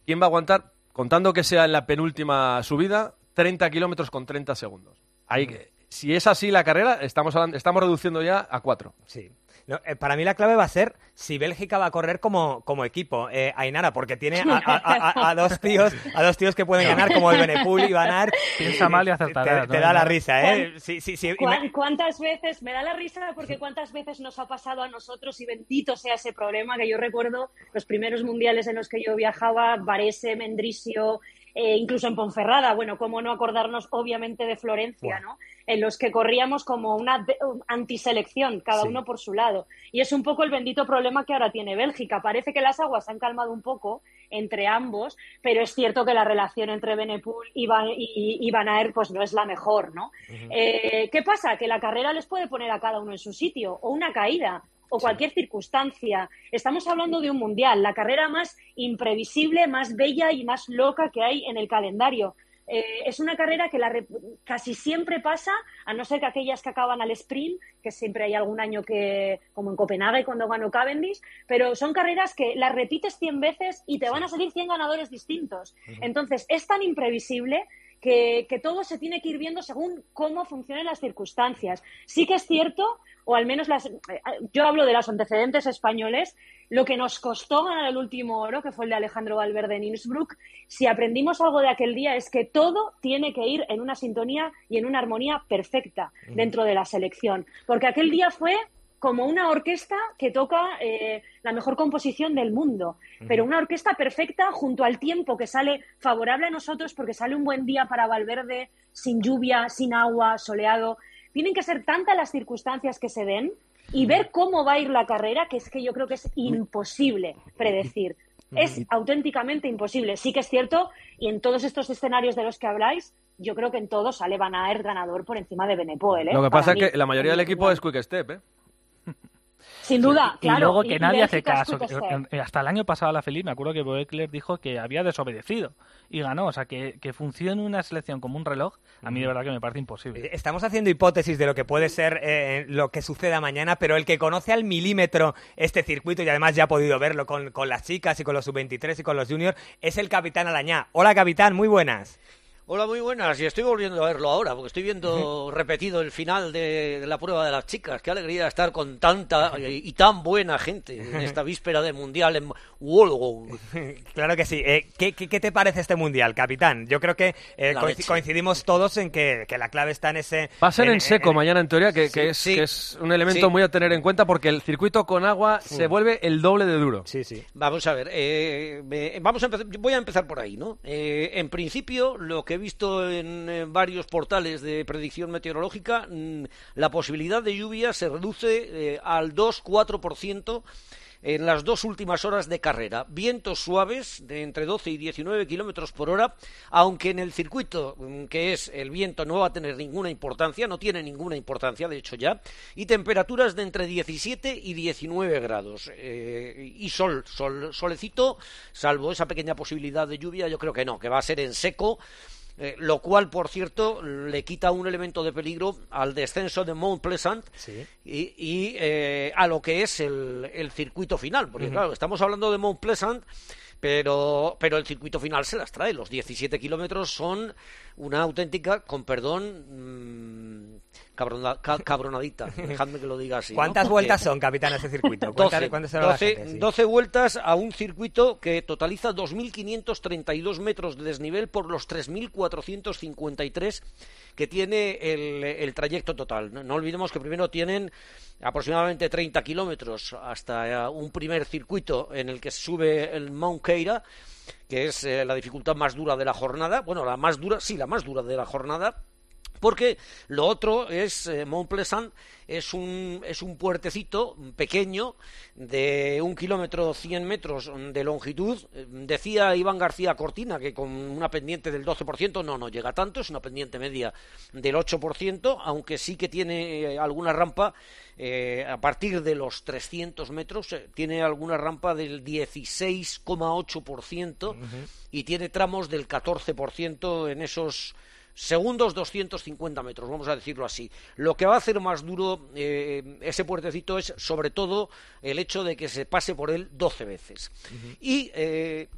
¿quién va a aguantar, contando que sea en la penúltima subida, 30 kilómetros con 30 segundos? Ahí, Si es así la carrera, estamos, hablando- estamos reduciendo ya a 4. Sí. No, eh, para mí la clave va a ser si Bélgica va a correr como, como equipo, eh, Ainara, porque tiene a, a- a- a dos tíos a dos tíos que pueden ganar como el Benepul y Van Aert. Piensa mal y Te, acertarás, te ¿no? da la risa, ¿eh? Sí, sí, sí. ¿Cuán- ¿Cuántas veces, me da la risa porque cuántas veces nos ha pasado a nosotros y bendito sea ese problema que yo recuerdo los primeros mundiales en los que yo viajaba, Varese, Mendrisio, eh, incluso en Ponferrada, bueno, cómo no acordarnos obviamente de Florencia, ¿no? En los que corríamos como una un antiselección, cada Sí. uno por su lado. Y es un poco el bendito problema que ahora tiene Bélgica. Parece que las aguas se han calmado un poco entre ambos, pero es cierto que la relación entre Benepul y Van, y, y Van Aert pues no es la mejor, ¿no? Eh, ¿Qué pasa? Que la carrera les puede poner a cada uno en su sitio, o una caída, o cualquier circunstancia. Estamos hablando de un mundial, la carrera más imprevisible, más bella y más loca que hay en el calendario. Eh, es una carrera que la casi siempre pasa, a no ser que aquellas que acaban al sprint, que siempre hay algún año que, como en Copenhague cuando ganó Cavendish, pero son carreras que las repites 100 veces y te van a salir 100 ganadores distintos. Entonces, es tan imprevisible que, que todo se tiene que ir viendo según cómo funcionan las circunstancias. Sí que es cierto, o al menos las, eh, yo hablo de los antecedentes españoles, lo que nos costó ganar el último oro, que fue el de Alejandro Valverde en Innsbruck, si aprendimos algo de aquel día es que todo tiene que ir en una sintonía y en una armonía perfecta dentro de la selección. Porque aquel día fue como una orquesta que toca eh, la mejor composición del mundo, pero una orquesta perfecta junto al tiempo que sale favorable a nosotros porque sale un buen día para Valverde, sin lluvia, sin agua, soleado. Tienen que ser tantas las circunstancias que se den y ver cómo va a ir la carrera, que es que yo creo que es imposible predecir. Es auténticamente imposible. Sí que es cierto, y en todos estos escenarios de los que habláis, yo creo que en todos sale Van Aert ganador por encima de Benepoel. ¿eh? Lo que pasa mí. es que la mayoría del equipo es Quick Step, ¿eh? Sin duda, Y claro. luego que y nadie hace caso. Eh, Hasta el año pasado la Feliz, me acuerdo que Boekler dijo que había desobedecido y ganó. O sea, que, que funcione una selección como un reloj, a mí de verdad que me parece imposible. Estamos haciendo hipótesis de lo que puede ser eh, lo que suceda mañana, pero el que conoce al milímetro este circuito, y además ya ha podido verlo con, con las chicas y con los sub-23 y con los juniors, es el capitán Alañá. Hola capitán, muy buenas. Hola, muy buenas. Y estoy volviendo a verlo ahora, porque estoy viendo repetido el final de, de la prueba de las chicas. Qué alegría estar con tanta y, y tan buena gente en esta víspera del Mundial en Wolgong. Claro que sí. Eh, ¿qué, qué, qué te parece este mundial, capitán? Yo creo que eh, leche. coincidimos todos en que, que la clave está en ese... Va a ser en- en seco mañana en teoría, que, Sí, que es, sí. que es un elemento Sí. muy a tener en cuenta porque el circuito con agua se vuelve el doble de duro. Sí, sí. Vamos a ver, eh, me- vamos a empezar, voy a empezar por ahí, ¿no? Eh, en principio, lo que he visto en, varios portales de predicción meteorológica, mm, la posibilidad de lluvia se reduce eh, al 2-4% en las dos últimas horas de carrera. Vientos suaves de entre 12 y 19 kilómetros por hora, aunque en el circuito, mm, que es el viento, no va a tener ninguna importancia, no tiene ninguna importancia, de hecho ya, y temperaturas de entre 17 y 19 grados. Eh, y sol, sol, solecito, salvo esa pequeña posibilidad de lluvia, yo creo que no, que va a ser en seco. Eh, lo cual, por cierto, le quita un elemento de peligro al descenso de Mount Pleasant y, y, eh, a lo que es el, el circuito final. Porque, claro, estamos hablando de Mount Pleasant, pero, pero el circuito final se las trae. Los 17 kilómetros son una auténtica, con perdón, mm, cabrona- ca- cabronadita. Dejadme que lo diga así. ¿no? ¿Cuántas vueltas Eh, son, capitán, ese circuito? 12, Cuéntale cuántas son la 12 gente, sí. 12 vueltas a un circuito que totaliza 2.532 metros de desnivel por los 3.453 que tiene el, el trayecto total. No, no olvidemos que primero tienen aproximadamente 30 kilómetros hasta eh, un primer circuito en el que sube el Mount Keira, que es eh, la dificultad más dura de la jornada. Bueno, la más dura, sí, la más dura de la jornada. Porque lo otro es eh, Mont Pleasant, es un, es un puertecito pequeño de un kilómetro cien metros de longitud. Decía Iván García Cortina que con una pendiente del 12%, no, no llega tanto, es una pendiente media del 8%, aunque sí que tiene eh, alguna rampa eh, a partir de los 300 metros, eh, tiene alguna rampa del 16,8% y tiene tramos del 14% en esos segundos 250 metros, vamos a decirlo así. Lo que va a hacer más duro eh, ese puertecito es sobre todo el hecho de que se pase por él 12 veces. Y eh,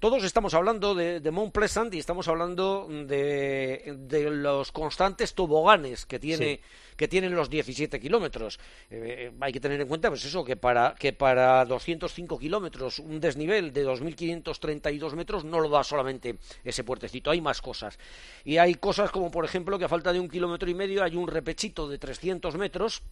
todos estamos hablando de, de Mount Pleasant y estamos hablando de, de los constantes toboganes que tiene Sí. que tienen los 17 kilómetros. Eh, hay que tener en cuenta, pues eso, que para, que para 205 kilómetros un desnivel de 2.532 metros no lo da solamente ese puertecito, hay más cosas. Y hay cosas como, por ejemplo, que a falta de un kilómetro y medio hay un repechito de 300 metros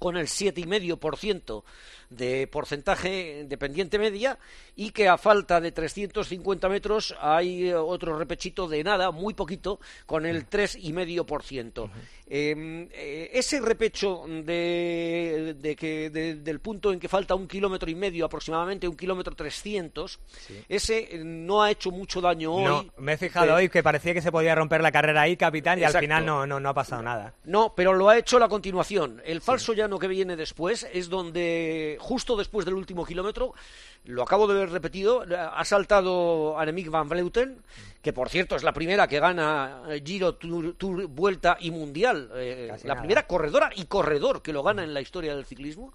con el 7,5% de porcentaje de pendiente media y que a falta de 350 metros hay eh, otro repechito de nada, muy poquito, con el 3,5%. Eh, eh, ese repecho de, de que, de- del punto en que falta un kilómetro y medio, aproximadamente un kilómetro 300, ese eh, no ha hecho mucho daño hoy. Me he fijado Pero- hoy que parecía que se podía romper la carrera ahí, capitán, y Exacto. al final no, no, no ha pasado nada. No, pero lo ha hecho la continuación. El falso llano que viene después es donde, justo después del último kilómetro, lo acabo de ver repetido, ha saltado Annemiek van Vleuten, que por cierto es la primera que gana eh, Giro, Tour, Tour, Vuelta y Mundial. eh, la nada. primera corredora y corredor que lo gana en la historia del ciclismo.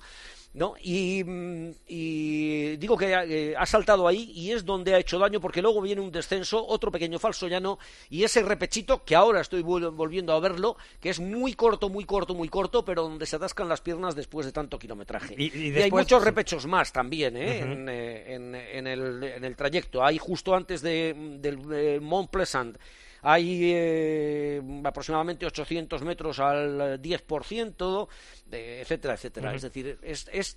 ¿No? Y, mm, y digo que eh, ha saltado ahí y es donde ha hecho daño porque luego viene un descenso, otro pequeño falso llano y ese repechito que ahora estoy vol- volviendo a verlo, que es muy corto, muy corto, muy corto, pero donde se atascan las piernas después de tanto kilometraje. Y- y hay muchos repechos más también ¿eh? En, eh, en- en el, en el trayecto. Hay justo antes de, del Mont Pleasant. Hay eh, aproximadamente 800 metros al 10%, de- etcétera, etcétera. Ujú. Es decir, es, es,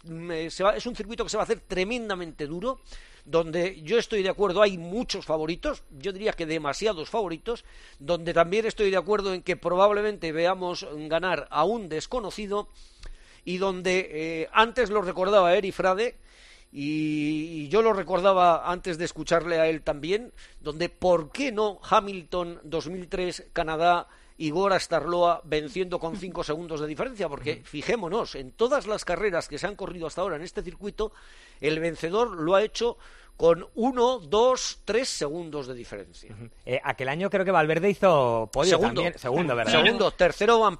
se va- es un circuito que se va a hacer tremendamente duro, donde yo estoy de acuerdo, hay muchos favoritos, yo diría que demasiados favoritos, donde también estoy de acuerdo en que probablemente veamos ganar a un desconocido y donde eh, antes lo recordaba Eri Frade y, yo lo recordaba antes de escucharle a él también, donde ¿por qué no Hamilton 2003 Canadá y Gora Starloa venciendo con 5 segundos de diferencia? Porque fijémonos, en todas las carreras que se han corrido hasta ahora en este circuito, el vencedor lo ha hecho con 1, 2, 3 segundos de diferencia. Eh, aquel año creo que Valverde hizo podio Segundo. también. Segundo, ¿verdad? Segundo, tercero Van.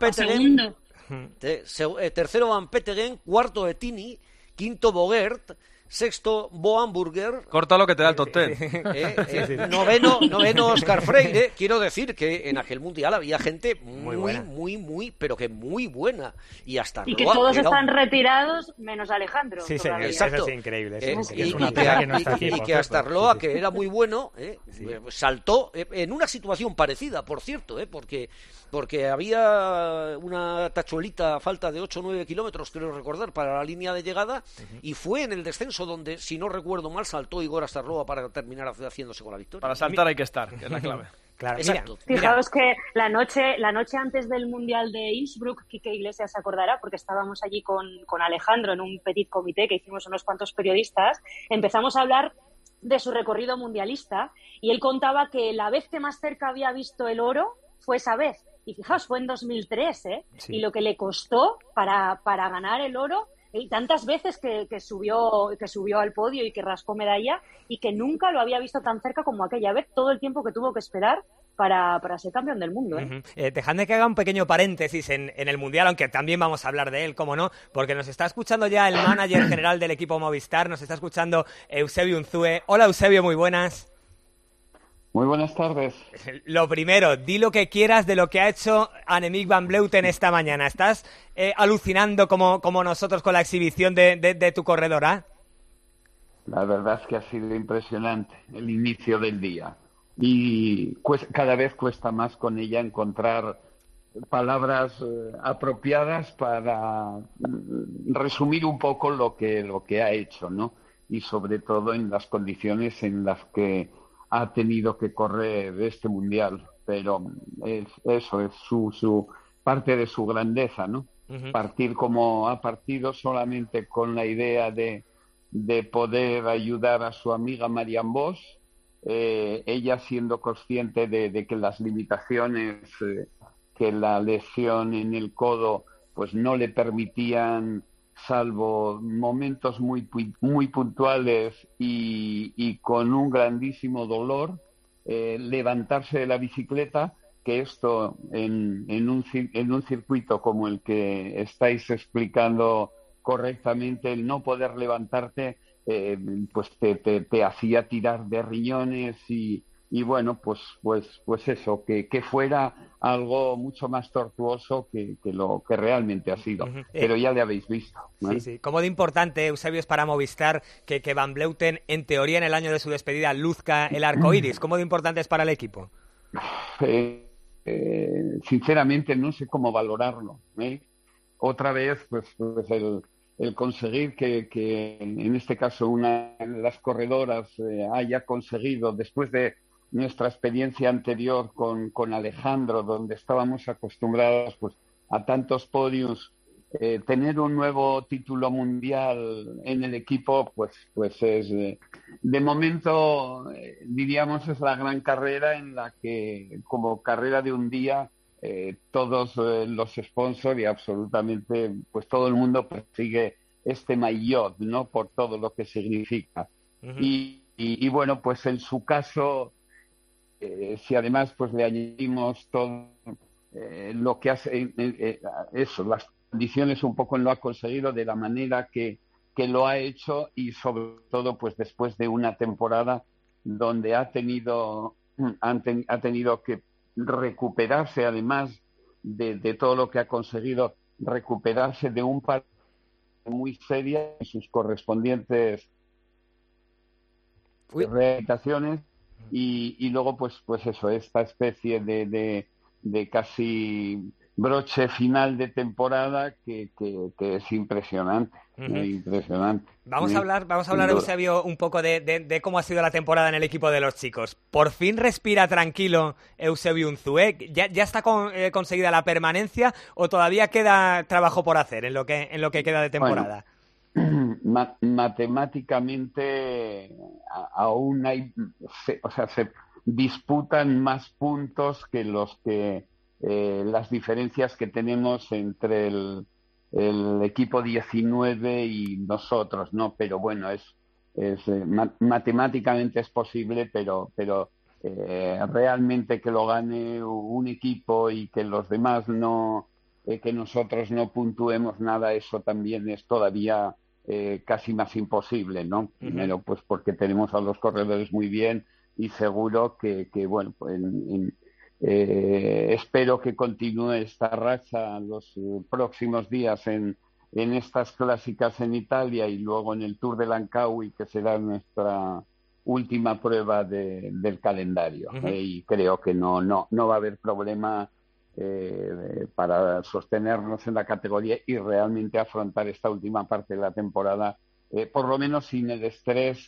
Te- se- eh, tercero Van Petegem, cuarto Etini, quinto Bogert, sexto Bo Hamburger, Corta lo que te da el top ten. eh, eh, noveno, noveno Oscar Freire. Quiero decir que en aquel mundial había gente muy, muy, buena. muy, pero que muy buena. Y hasta Y que Roa, todos un- están retirados menos Alejandro. Sí, señor, Exacto. eso es increíble. Eh, es y, una que, que no está y- aquí, y por que cierto. hasta Arloa, que era muy bueno, eh, eh, saltó eh, en una situación parecida, por cierto, eh, porque, porque había una tachuelita a falta de 8 o 9 kilómetros, creo recordar, para la línea de llegada, y fue en el descenso donde, si no recuerdo mal, saltó Igor Astarloa para terminar haciéndose con la victoria. Para saltar hay que estar, que es la clave. Claro, mira, Exacto. mira, Fijaos que la noche, la noche antes del Mundial de Innsbruck, Quique Iglesias se acordará, porque estábamos allí con, con Alejandro en un petit comité que hicimos unos cuantos periodistas, empezamos a hablar de su recorrido mundialista y él contaba que la vez que más cerca había visto el oro fue esa vez. Y fijaos, fue en 2003, ¿eh? Sí. Y lo que le costó para, para ganar el oro y tantas veces que, subió que subió al podio y que rascó medalla y que nunca lo había visto tan cerca como aquella vez todo el tiempo que tuvo que esperar para, para ser campeón del mundo. ¿eh? Eh, dejadme que haga un pequeño paréntesis en, en, el Mundial, aunque también vamos a hablar de él, como no, porque nos está escuchando ya el manager general del equipo Movistar, nos está escuchando Eusebio Unzue. Hola Eusebio, muy buenas. Muy buenas tardes. Lo primero, di lo que quieras de lo que ha hecho Annemiek van Bleuten esta mañana. ¿Estás eh, alucinando como, como, nosotros con la exhibición de, de, de tu corredora? La verdad es que ha sido impresionante el inicio del día y cada vez cuesta más con ella encontrar palabras eh, apropiadas para mm, resumir un poco lo que lo que ha hecho, ¿no? Y sobre todo en las condiciones en las que ha tenido que correr este mundial, pero es, eso es su, su parte de su grandeza, ¿no? Partir como ha partido solamente con la idea de, de poder ayudar a su amiga Marian Bosch, eh, ella siendo consciente de, que las limitaciones eh, que la lesión en el codo pues no le permitían salvo momentos muy muy puntuales y, con un grandísimo dolor eh, levantarse de la bicicleta que esto en, en, un, en un circuito como el que estáis explicando correctamente el no poder levantarte eh, pues te, te, hacía tirar de riñones y, y bueno, pues, pues, pues eso, que, que, fuera algo mucho más tortuoso que, que lo que realmente ha sido. Pero ya le habéis visto. Sí, sí. ¿Cómo de importante, Eusebio, es para Movistar que, que Van Bleuten, en teoría, en el año de su despedida, luzca el arco iris? ¿Cómo de importante es para el equipo? Eh, eh, sinceramente, no sé cómo valorarlo. Otra vez, pues, pues el el conseguir que, en este caso una de las corredoras eh, haya conseguido, después de nuestra experiencia anterior con, con Alejandro, donde estábamos acostumbrados pues, a tantos podios, eh, tener un nuevo título mundial en el equipo, pues, pues es, eh, de momento, diríamos, es la gran carrera en la que, como carrera de un día, eh, todos eh, los sponsors y absolutamente pues todo el mundo persigue este maillot, ¿no? Por todo lo que significa. y, y, bueno, pues en su caso, eh, si además pues le añadimos todo lo que hace, eso, las condiciones un poco lo ha conseguido de la manera que, que lo ha hecho y sobre todo pues después de una temporada donde ha tenido, ha tenido que recuperarse, además de, todo lo que ha conseguido, recuperarse de un par muy seria en sus correspondientes rehabilitaciones y, y, luego pues pues eso esta especie de, de, de casi broche final de temporada que, que, es impresionante, impresionante. Vamos a hablar, vamos a hablar, Eusebio, un poco de, de, cómo ha sido la temporada en el equipo de los chicos. ¿Por fin respira tranquilo Eusebio Unzué? ¿Ya, ya está eh, conseguida la permanencia o todavía queda trabajo por hacer en lo que, en lo que queda de temporada? matemáticamente aún hay, o sea, se disputan más puntos que los que eh, las diferencias que tenemos entre el, equipo 19 y nosotros, ¿no? Pero bueno, es, es eh, matemáticamente es posible, pero, pero eh, realmente que lo gane un equipo y que los demás no, que nosotros no puntuemos nada, eso también es todavía casi más imposible, ¿no? Primero, pues porque tenemos a los corredores muy bien y seguro que, que bueno, pues en eh, espero que continúe esta racha los eh, próximos días en, en estas clásicas en Italia y luego en el Tour de Lancawi, que será nuestra última prueba de, del calendario. Eh, y creo que no, no, no va a haber problema eh, para sostenernos en la categoría y realmente afrontar esta última parte de la temporada, por lo menos sin el estrés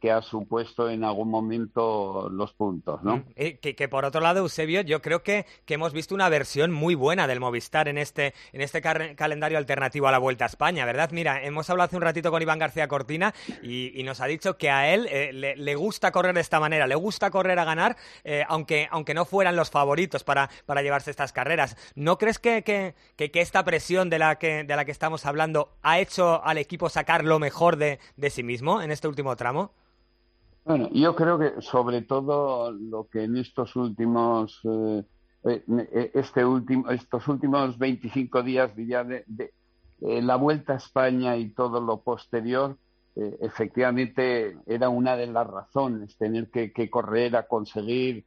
que ha supuesto en algún momento los puntos, ¿no? Eh, que, por otro lado, Eusebio, yo creo que, que, hemos visto una versión muy buena del Movistar en este, en este calendario alternativo a la Vuelta a España, ¿verdad? Mira, hemos hablado hace un ratito con Iván García Cortina y, nos ha dicho que a él eh, le, gusta correr de esta manera, le gusta correr a ganar, eh, aunque, aunque no fueran los favoritos para, para llevarse estas carreras. ¿No crees que, que, que, esta presión de la que, de la que estamos hablando ha hecho al equipo sacar lo mejor de, de sí mismo en este último tramo? Bueno, yo creo que sobre todo lo que en estos últimos eh, eh, este último, estos últimos 25 días diría de, eh, la vuelta a España y todo lo posterior, efectivamente era una de las razones, tener que, correr a conseguir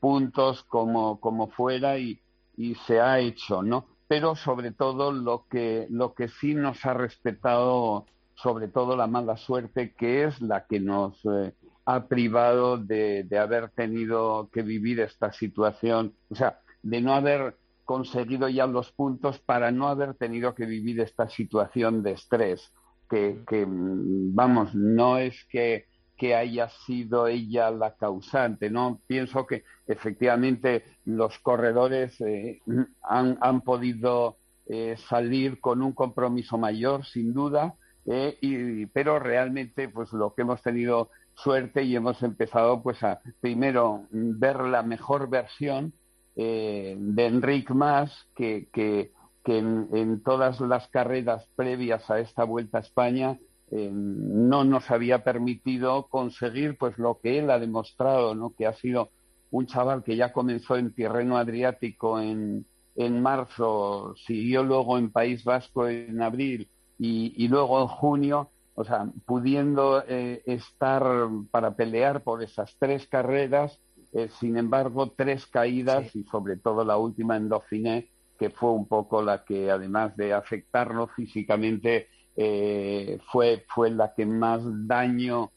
puntos como, como fuera y, y, se ha hecho, ¿no? Pero sobre todo lo que, lo que sí nos ha respetado sobre todo la mala suerte que es la que nos eh, ha privado de, haber tenido que vivir esta situación, o sea, de no haber conseguido ya los puntos para no haber tenido que vivir esta situación de estrés, que, mm, vamos, no es que, haya sido ella la causante, ¿no? Pienso que efectivamente los corredores eh, han, han, podido eh, salir con un compromiso mayor, sin duda, eh, y, pero realmente pues lo que hemos tenido suerte y hemos empezado pues a primero ver la mejor versión eh, de Enric Mas que, que, en, todas las carreras previas a esta vuelta a España eh, no nos había permitido conseguir pues lo que él ha demostrado no que ha sido un chaval que ya comenzó en terreno adriático en, en marzo siguió luego en País Vasco en abril y, luego en junio, o sea, pudiendo eh, estar para pelear por esas tres carreras, eh, sin embargo, tres caídas y sobre todo la última en Dauphiné, que fue un poco la que, además de afectarlo físicamente, eh, fue, fue la que más daño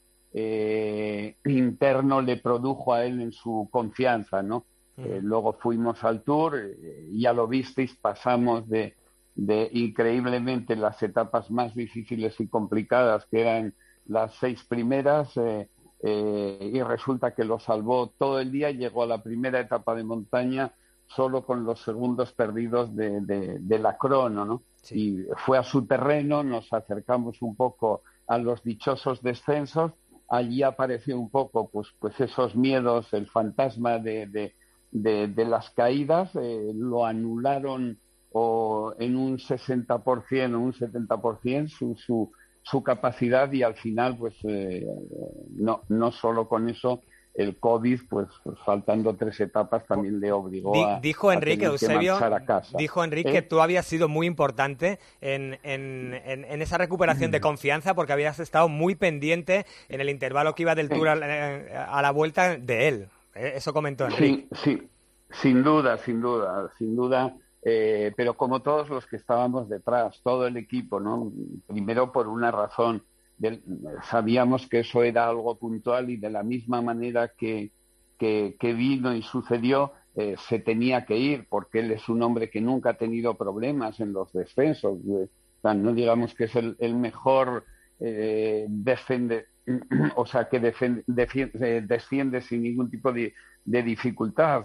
interno le produjo a él en su confianza, ¿no? luego fuimos al Tour, ya lo visteis, pasamos de, de increíblemente las etapas más difíciles y complicadas, que eran las seis primeras, eh, eh, y resulta que lo salvó todo el día llegó a la primera etapa de montaña solo con los segundos perdidos de, de, la crono, ¿no? Y fue a su terreno, nos acercamos un poco a los dichosos descensos, allí apareció un poco, pues, pues esos miedos, el fantasma de, de las caídas, eh, lo anularon o en un 60% o un 70% su, su, su capacidad y al final, pues eh, no, no solo con eso, el COVID, pues faltando tres etapas, también le obligó a. Dijo Enrique Eusebio. A casa. Dijo Enrique que ¿Eh? tú habías sido muy importante en, en, en, esa recuperación de mm. confianza porque habías estado muy pendiente en el intervalo que iba del Tour a, a, la vuelta de él. ¿eh? Eso comentó Enrique. Sí, sí, sin duda, sin duda, sin duda. Eh, pero como todos los que estábamos detrás, todo el equipo, ¿no? Primero por una razón, sabíamos que eso era algo puntual y de la misma manera que, que, vino y sucedió, eh, se tenía que ir, porque él es un hombre que nunca ha tenido problemas en los descensos. no digamos que es el, mejor eh, o sea, que eh, desciende sin ningún tipo de dificultad.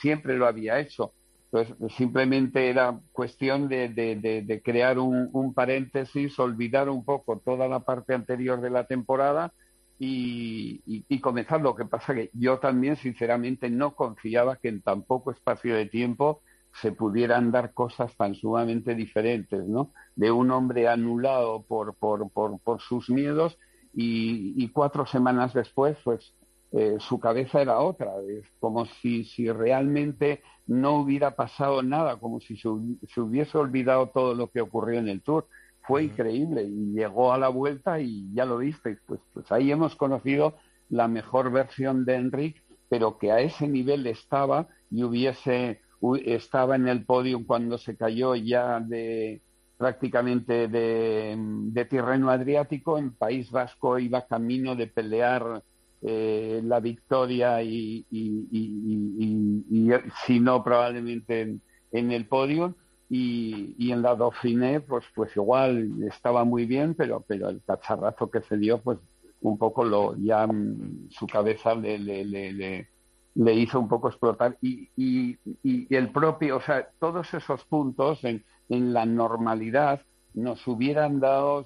siempre lo había hecho entonces, simplemente era cuestión de, de, crear un, paréntesis, olvidar un poco toda la parte anterior de la temporada y, comenzar. Lo que pasa que yo también, sinceramente, no confiaba que en tan poco espacio de tiempo se pudieran dar cosas tan sumamente diferentes, ¿no? De un hombre anulado por, por, por, por sus miedos y, y, cuatro semanas después, pues eh, su cabeza era otra, es como si, si realmente no hubiera pasado nada, como si se, hubiese olvidado todo lo que ocurrió en el Tour. Fue increíble y llegó a la vuelta y ya lo visteis, pues, pues ahí hemos conocido la mejor versión de Enric, pero que a ese nivel estaba y hubiese estaba en el podio cuando se cayó ya de prácticamente de, de terreno adriático en País Vasco iba camino de pelear eh, la victoria y, si no probablemente en, el podio. Y, en la Dauphiné pues pues igual estaba muy bien pero pero el cacharrazo que se dio pues un poco lo ya mm, su cabeza le, le, le, le hizo un poco explotar. Y, y, y, el propio, o sea, todos esos puntos en, en la normalidad nos hubieran dado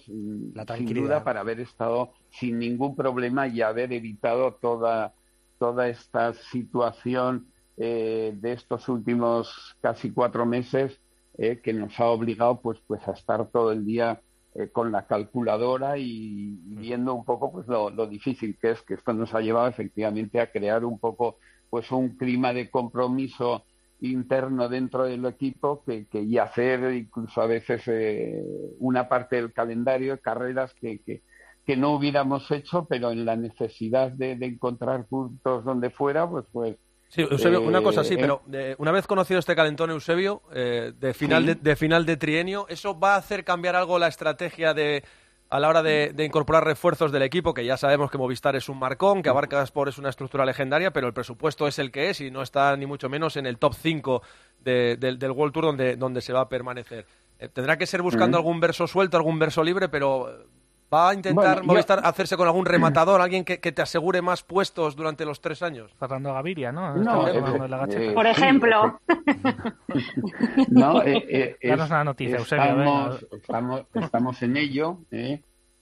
la sin duda para haber estado sin ningún problema y haber evitado toda, toda esta situación eh, de estos últimos casi cuatro meses eh, que nos ha obligado pues, pues a estar todo el día eh, con la calculadora y viendo un poco pues lo, lo, difícil que es que esto nos ha llevado efectivamente a crear un poco pues un clima de compromiso interno dentro del equipo que, que y hacer incluso a veces eh, una parte del calendario carreras que, que, que, no hubiéramos hecho pero en la necesidad de, de encontrar puntos donde fuera pues pues Sí, Eusebio, eh, una cosa sí, eh, pero eh, una vez conocido este calentón, Eusebio, eh, de, final sí. de, de, final de trienio, ¿eso va a hacer cambiar algo la estrategia de a la hora de, de, incorporar refuerzos del equipo? Que ya sabemos que Movistar es un marcón, que Abarca Sport es una estructura legendaria, pero el presupuesto es el que es y no está ni mucho menos en el top 5 de, del World Tour donde, donde se va a permanecer. Eh, tendrá que ser buscando algún verso suelto, algún verso libre, pero ¿Va a intentar bueno, Movistar yo... hacerse con algún rematador, alguien que, que, te asegure más puestos durante los tres años? Fernando Gaviria, ¿no? no eh, eh, Por ejemplo. no, eh, eh, Danos una noticia, estamos, estamos, estamos, en ello, eh,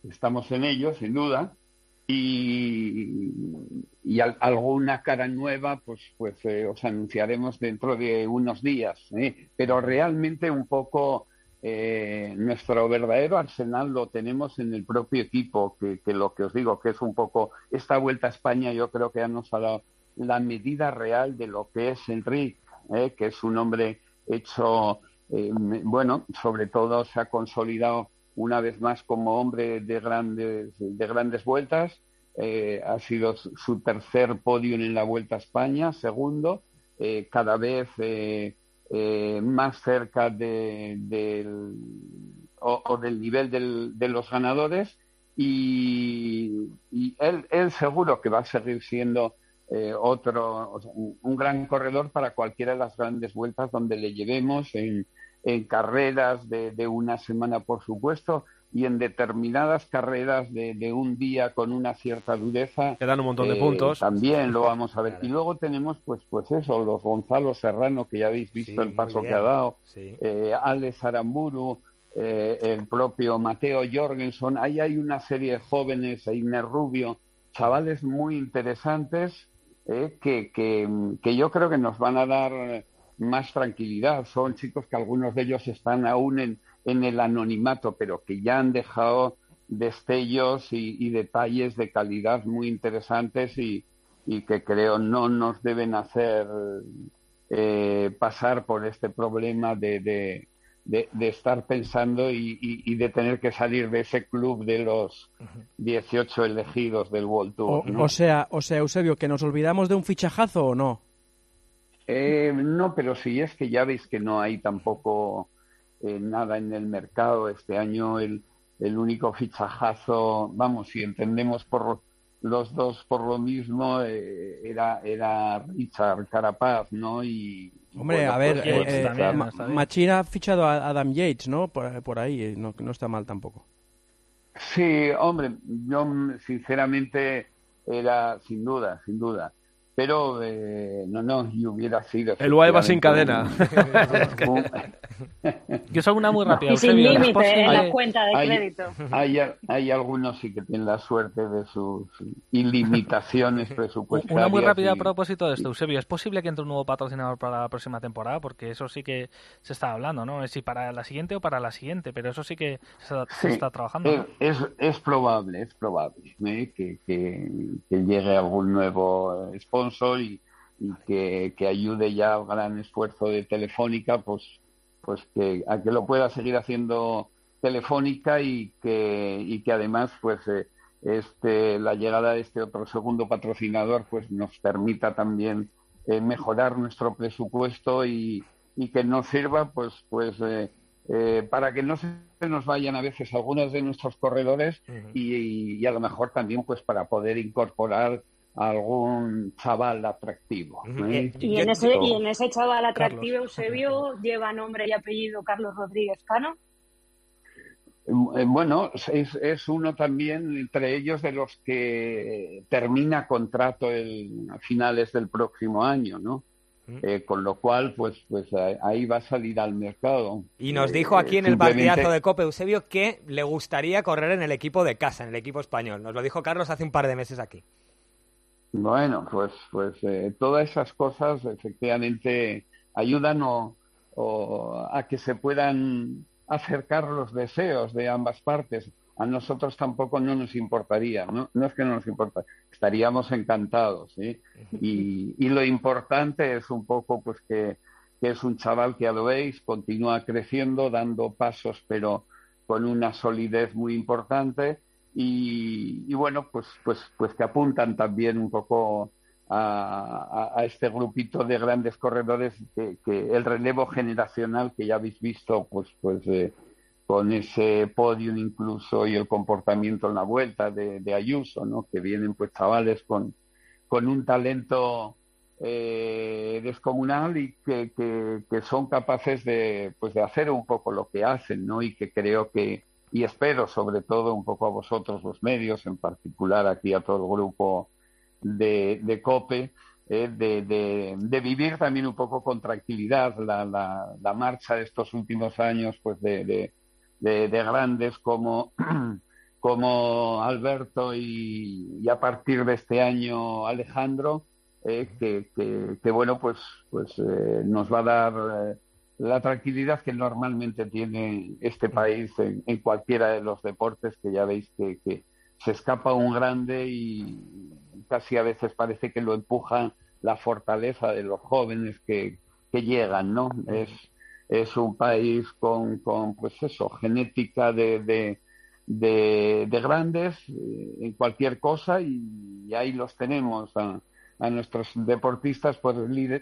estamos en ello, sin duda, y, y al, alguna cara nueva, pues, pues eh, os anunciaremos dentro de unos días, pero realmente un poco eh, nuestro verdadero arsenal lo tenemos en el propio equipo, que, lo que os digo, que es un poco esta vuelta a España, yo creo que ya nos ha dado la medida real de lo que es Enrique, eh, que es un hombre hecho, eh, bueno, sobre todo se ha consolidado una vez más como hombre de grandes, de grandes vueltas, eh, ha sido su tercer podio en la Vuelta a España, segundo, eh, cada vez eh, más cerca de, del, o, del nivel de los ganadores y, él, él, seguro que va a seguir siendo eh, otro, un, gran corredor para cualquiera de las grandes vueltas donde le llevemos en, carreras de, una semana, por supuesto, y en determinadas carreras de, de, un día con una cierta dureza que dan un montón de eh, puntos. también lo vamos a ver. Y luego tenemos pues pues eso los Gonzalo Serrano que ya habéis visto sí, el paso que ha dado sí. eh, Alex Aramburu eh, el propio Mateo Jorgensen. Ahí hay una serie de jóvenes Inés Rubio chavales muy interesantes eh, que, que, que yo creo que nos van a dar más tranquilidad. Son chicos que algunos de ellos están aún en en el anonimato, pero que ya han dejado destellos y, y detalles de calidad muy interesantes y, y, que creo no nos deben hacer eh, pasar por este problema de, de, de, de estar pensando y, y, de tener que salir de ese club de los 18 elegidos del World Tour. O, ¿no? o sea, o sea, Eusebio, que nos olvidamos de un fichajazo o no? Eh, no, pero sí es que ya veis que no hay tampoco eh, nada en el mercado. Este año el, el único fichajazo, vamos, si entendemos por los dos por lo mismo, eh, era, era Richard Carapaz, ¿no? Y, Hombre, bueno, a ver, pues, eh, eh Ma ha fichado a Adam Yates, ¿no? Por, por ahí, no, no está mal tampoco. Sí, hombre, yo sinceramente era sin duda, sin duda pero eh, no, no, y hubiera sido. El UAE va sin cadena. Yo soy una muy rápida. Y sin límite en la cuenta de hay, crédito. Hay, hay, algunos sí que tienen la suerte de sus ilimitaciones presupuestarias. Una muy rápida y... a propósito de esto, Eusebio. ¿Es posible que entre un nuevo patrocinador para la próxima temporada? Porque eso sí que se está hablando, ¿no? Es si para la siguiente o para la siguiente, pero eso sí que se, sí, se está trabajando. ¿no? Es, es, probable, es probable ¿eh? que, que, que llegue algún nuevo sponsor sponsor y, y que, que, ayude ya al gran esfuerzo de Telefónica, pues, pues que a que lo pueda seguir haciendo Telefónica y que, y que además, pues, eh, este, la llegada de este otro segundo patrocinador, pues, nos permita también eh, mejorar nuestro presupuesto y, y, que nos sirva, pues, pues, eh, para que no se nos vayan a veces algunos de nuestros corredores uh -huh. y, y, a lo mejor también, pues, para poder incorporar algún chaval atractivo. ¿eh? Y, en ese, y en ese chaval atractivo, Carlos. Eusebio, lleva nombre y apellido Carlos Rodríguez Cano. Eh, bueno, es, es, uno también entre ellos de los que termina contrato el, a finales del próximo año, ¿no? Eh, con lo cual, pues, pues ahí va a salir al mercado. Y nos dijo aquí en el partidazo de Cope Eusebio que le gustaría correr en el equipo de casa, en el equipo español. Nos lo dijo Carlos hace un par de meses aquí. Bueno, pues, pues eh, todas esas cosas efectivamente ayudan o, o a que se puedan acercar los deseos de ambas partes. A nosotros tampoco no nos importaría, no, no es que no nos importa, estaríamos encantados. ¿sí? Y, y lo importante es un poco pues que, que es un chaval que ya lo veis, continúa creciendo, dando pasos, pero con una solidez muy importante y, y bueno, pues, pues, pues que apuntan también un poco a, a, este grupito de grandes corredores que, el relevo generacional que ya habéis visto, pues, pues eh, con ese podium incluso y el comportamiento en la vuelta de, de Ayuso, ¿no? Que vienen pues chavales con, con un talento eh, descomunal y que, que, que, son capaces de, pues de hacer un poco lo que hacen, ¿no? Y que creo que, y espero sobre todo un poco a vosotros los medios, en particular aquí a todo el grupo de, de COPE, eh, de, vivir también un poco con tranquilidad la, la, la marcha de estos últimos años, pues de, de grandes como, como Alberto y, y, a partir de este año Alejandro, eh, que, que, que, bueno, pues, pues eh, nos va a dar eh, la tranquilidad que normalmente tiene este país en, en, cualquiera de los deportes, que ya veis que, que, se escapa un grande y casi a veces parece que lo empuja la fortaleza de los jóvenes que, que llegan, ¿no? Es, es un país con, con pues eso, genética de, de, de, de grandes eh, en cualquier cosa y, y ahí los tenemos. A, a nuestros deportistas pues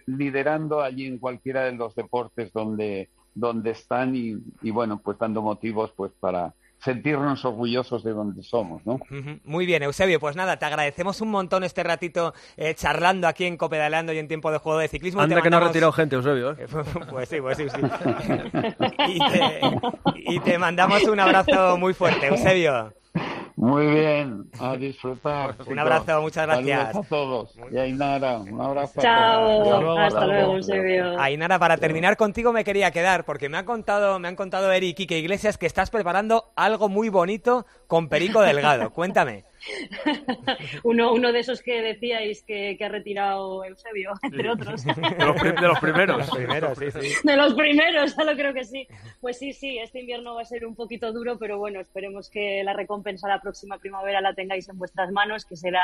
liderando allí en cualquiera de los deportes donde, donde están y, y bueno, pues dando motivos pues para, sentirnos orgullosos de donde somos, ¿no? Muy bien, Eusebio, pues nada, te agradecemos un montón este ratito eh, charlando aquí en Copedaleando y en tiempo de juego de ciclismo. Anda que no ha retirado gente, Eusebio. ¿eh? pues sí, pues sí, sí. y, te, y te mandamos un abrazo muy fuerte, Eusebio. Muy bien, a disfrutar. Un abrazo, muchas gracias. Saludos a todos. Y Ainara, un abrazo. Chao, hasta luego, hasta luego Eusebio. Ainara, para terminar contigo me quería quedar, porque me han contado, me han contado Eri y Iglesias que estás preparando algo muy bonito con Perico Delgado. Cuéntame. uno, uno de esos que decíais que, que ha retirado Eusebio, entre Sí. otros. De los, pri- de los primeros. Los primeros, sí, sí. De los primeros, ya lo creo que sí. Pues sí, sí, este invierno va a ser un poquito duro, pero bueno, esperemos que la recompensa la próxima primavera la tengáis en vuestras manos, que será,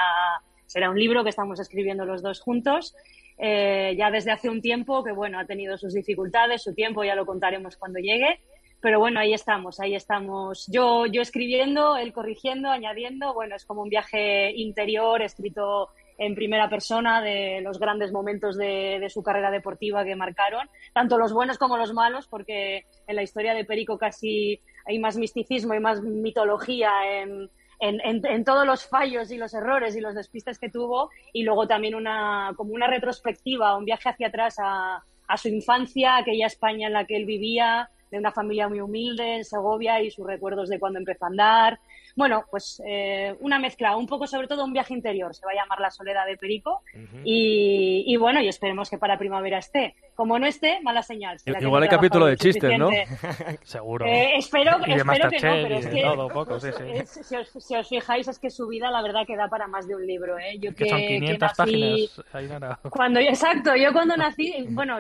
será un libro que estamos escribiendo los dos juntos. Eh, ya desde hace un tiempo, que bueno, ha tenido sus dificultades, su tiempo, ya lo contaremos cuando llegue. Pero bueno, ahí estamos, ahí estamos. Yo, yo escribiendo, él corrigiendo, añadiendo. Bueno, es como un viaje interior escrito en primera persona de los grandes momentos de, de, su carrera deportiva que marcaron, tanto los buenos como los malos, porque en la historia de Perico casi hay más misticismo y más mitología en, en, en, todos los fallos y los errores y los despistes que tuvo, y luego también una, como una retrospectiva, un viaje hacia atrás a, a su infancia, aquella España en la que él vivía, de una familia muy humilde en Segovia y sus recuerdos de cuando empezó a andar. Bueno, pues eh, una mezcla, un poco sobre todo un viaje interior, se va a llamar La Soledad de Perico. Uh -huh. y, y, bueno, y esperemos que para primavera esté. Como no esté, mala señal. Igual hay capítulo de chistes, ¿no? Seguro. Eh, espero espero que no, pero es que todo, poco, sí, sí. Es, si, os, si, os, fijáis es que su vida la verdad que da para más de un libro. ¿eh? Yo que, que son 500 que nací... páginas. Ahí. Cuando, exacto, yo cuando nací, bueno,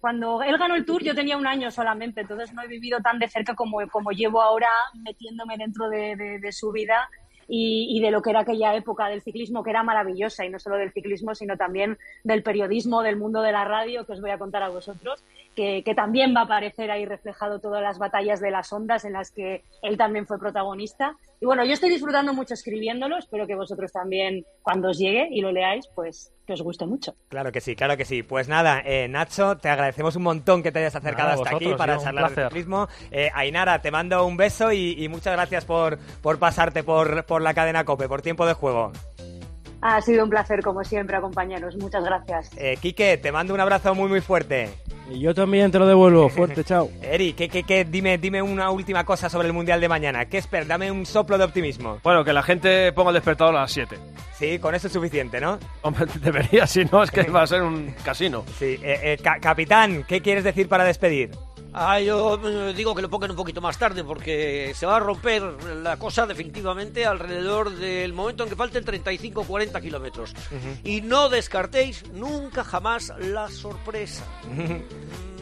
cuando él ganó el Tour yo tenía un año solamente, entonces no he vivido tan de cerca como, como llevo ahora metiéndome dentro de, de, de su vida y, de lo que era aquella época del ciclismo, que era maravillosa, y no solo del ciclismo, sino también del periodismo, del mundo de la radio, que os voy a contar a vosotros, que, que también va a aparecer ahí reflejado todas las batallas de las ondas en las que él también fue protagonista. Y bueno, yo estoy disfrutando mucho escribiéndolo, espero que vosotros también, cuando os llegue y lo leáis, pues que os guste mucho. Claro que sí, claro que sí. Pues nada, eh, Nacho, te agradecemos un montón que te hayas acercado nada, hasta vosotros, aquí para charlar de ciclismo. Eh, Ainara, te mando un beso y, y muchas gracias por, por pasarte por, por la cadena COPE, por tiempo de juego. Ha sido un placer, como siempre, acompañaros. Muchas gracias. Eh, Quique, te mando un abrazo muy, muy fuerte. Y yo también te lo devuelvo. Fuerte, chao. Eri, ¿qué, qué, qué? Dime, dime una última cosa sobre el Mundial de mañana. ¿Qué esperas? Dame un soplo de optimismo. Bueno, que la gente ponga el despertador a las 7. Sí, con eso es suficiente, ¿no? Hombre, debería, si no, es que va a ser un casino. Sí. Eh, eh, ca capitán, ¿qué quieres decir para despedir? Ah, yo eh, digo que lo pongan un poquito más tarde porque se va a romper la cosa definitivamente alrededor del momento en que falten 35 o 40 kilómetros. Uh -huh. Y no descartéis nunca jamás la sorpresa. Uh -huh.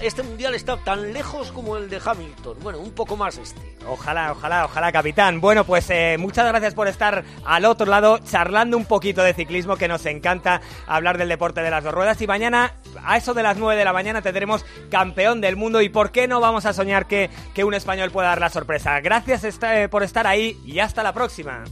Este mundial está tan lejos como el de Hamilton. Bueno, un poco más este. Ojalá, ojalá, ojalá, capitán. Bueno, pues eh, muchas gracias por estar al otro lado charlando un poquito de ciclismo, que nos encanta hablar del deporte de las dos ruedas. Y mañana, a eso de las 9 de la mañana, tendremos campeón del mundo. ¿Y por qué no vamos a soñar que, que un español pueda dar la sorpresa? Gracias eh, por estar ahí y hasta la próxima.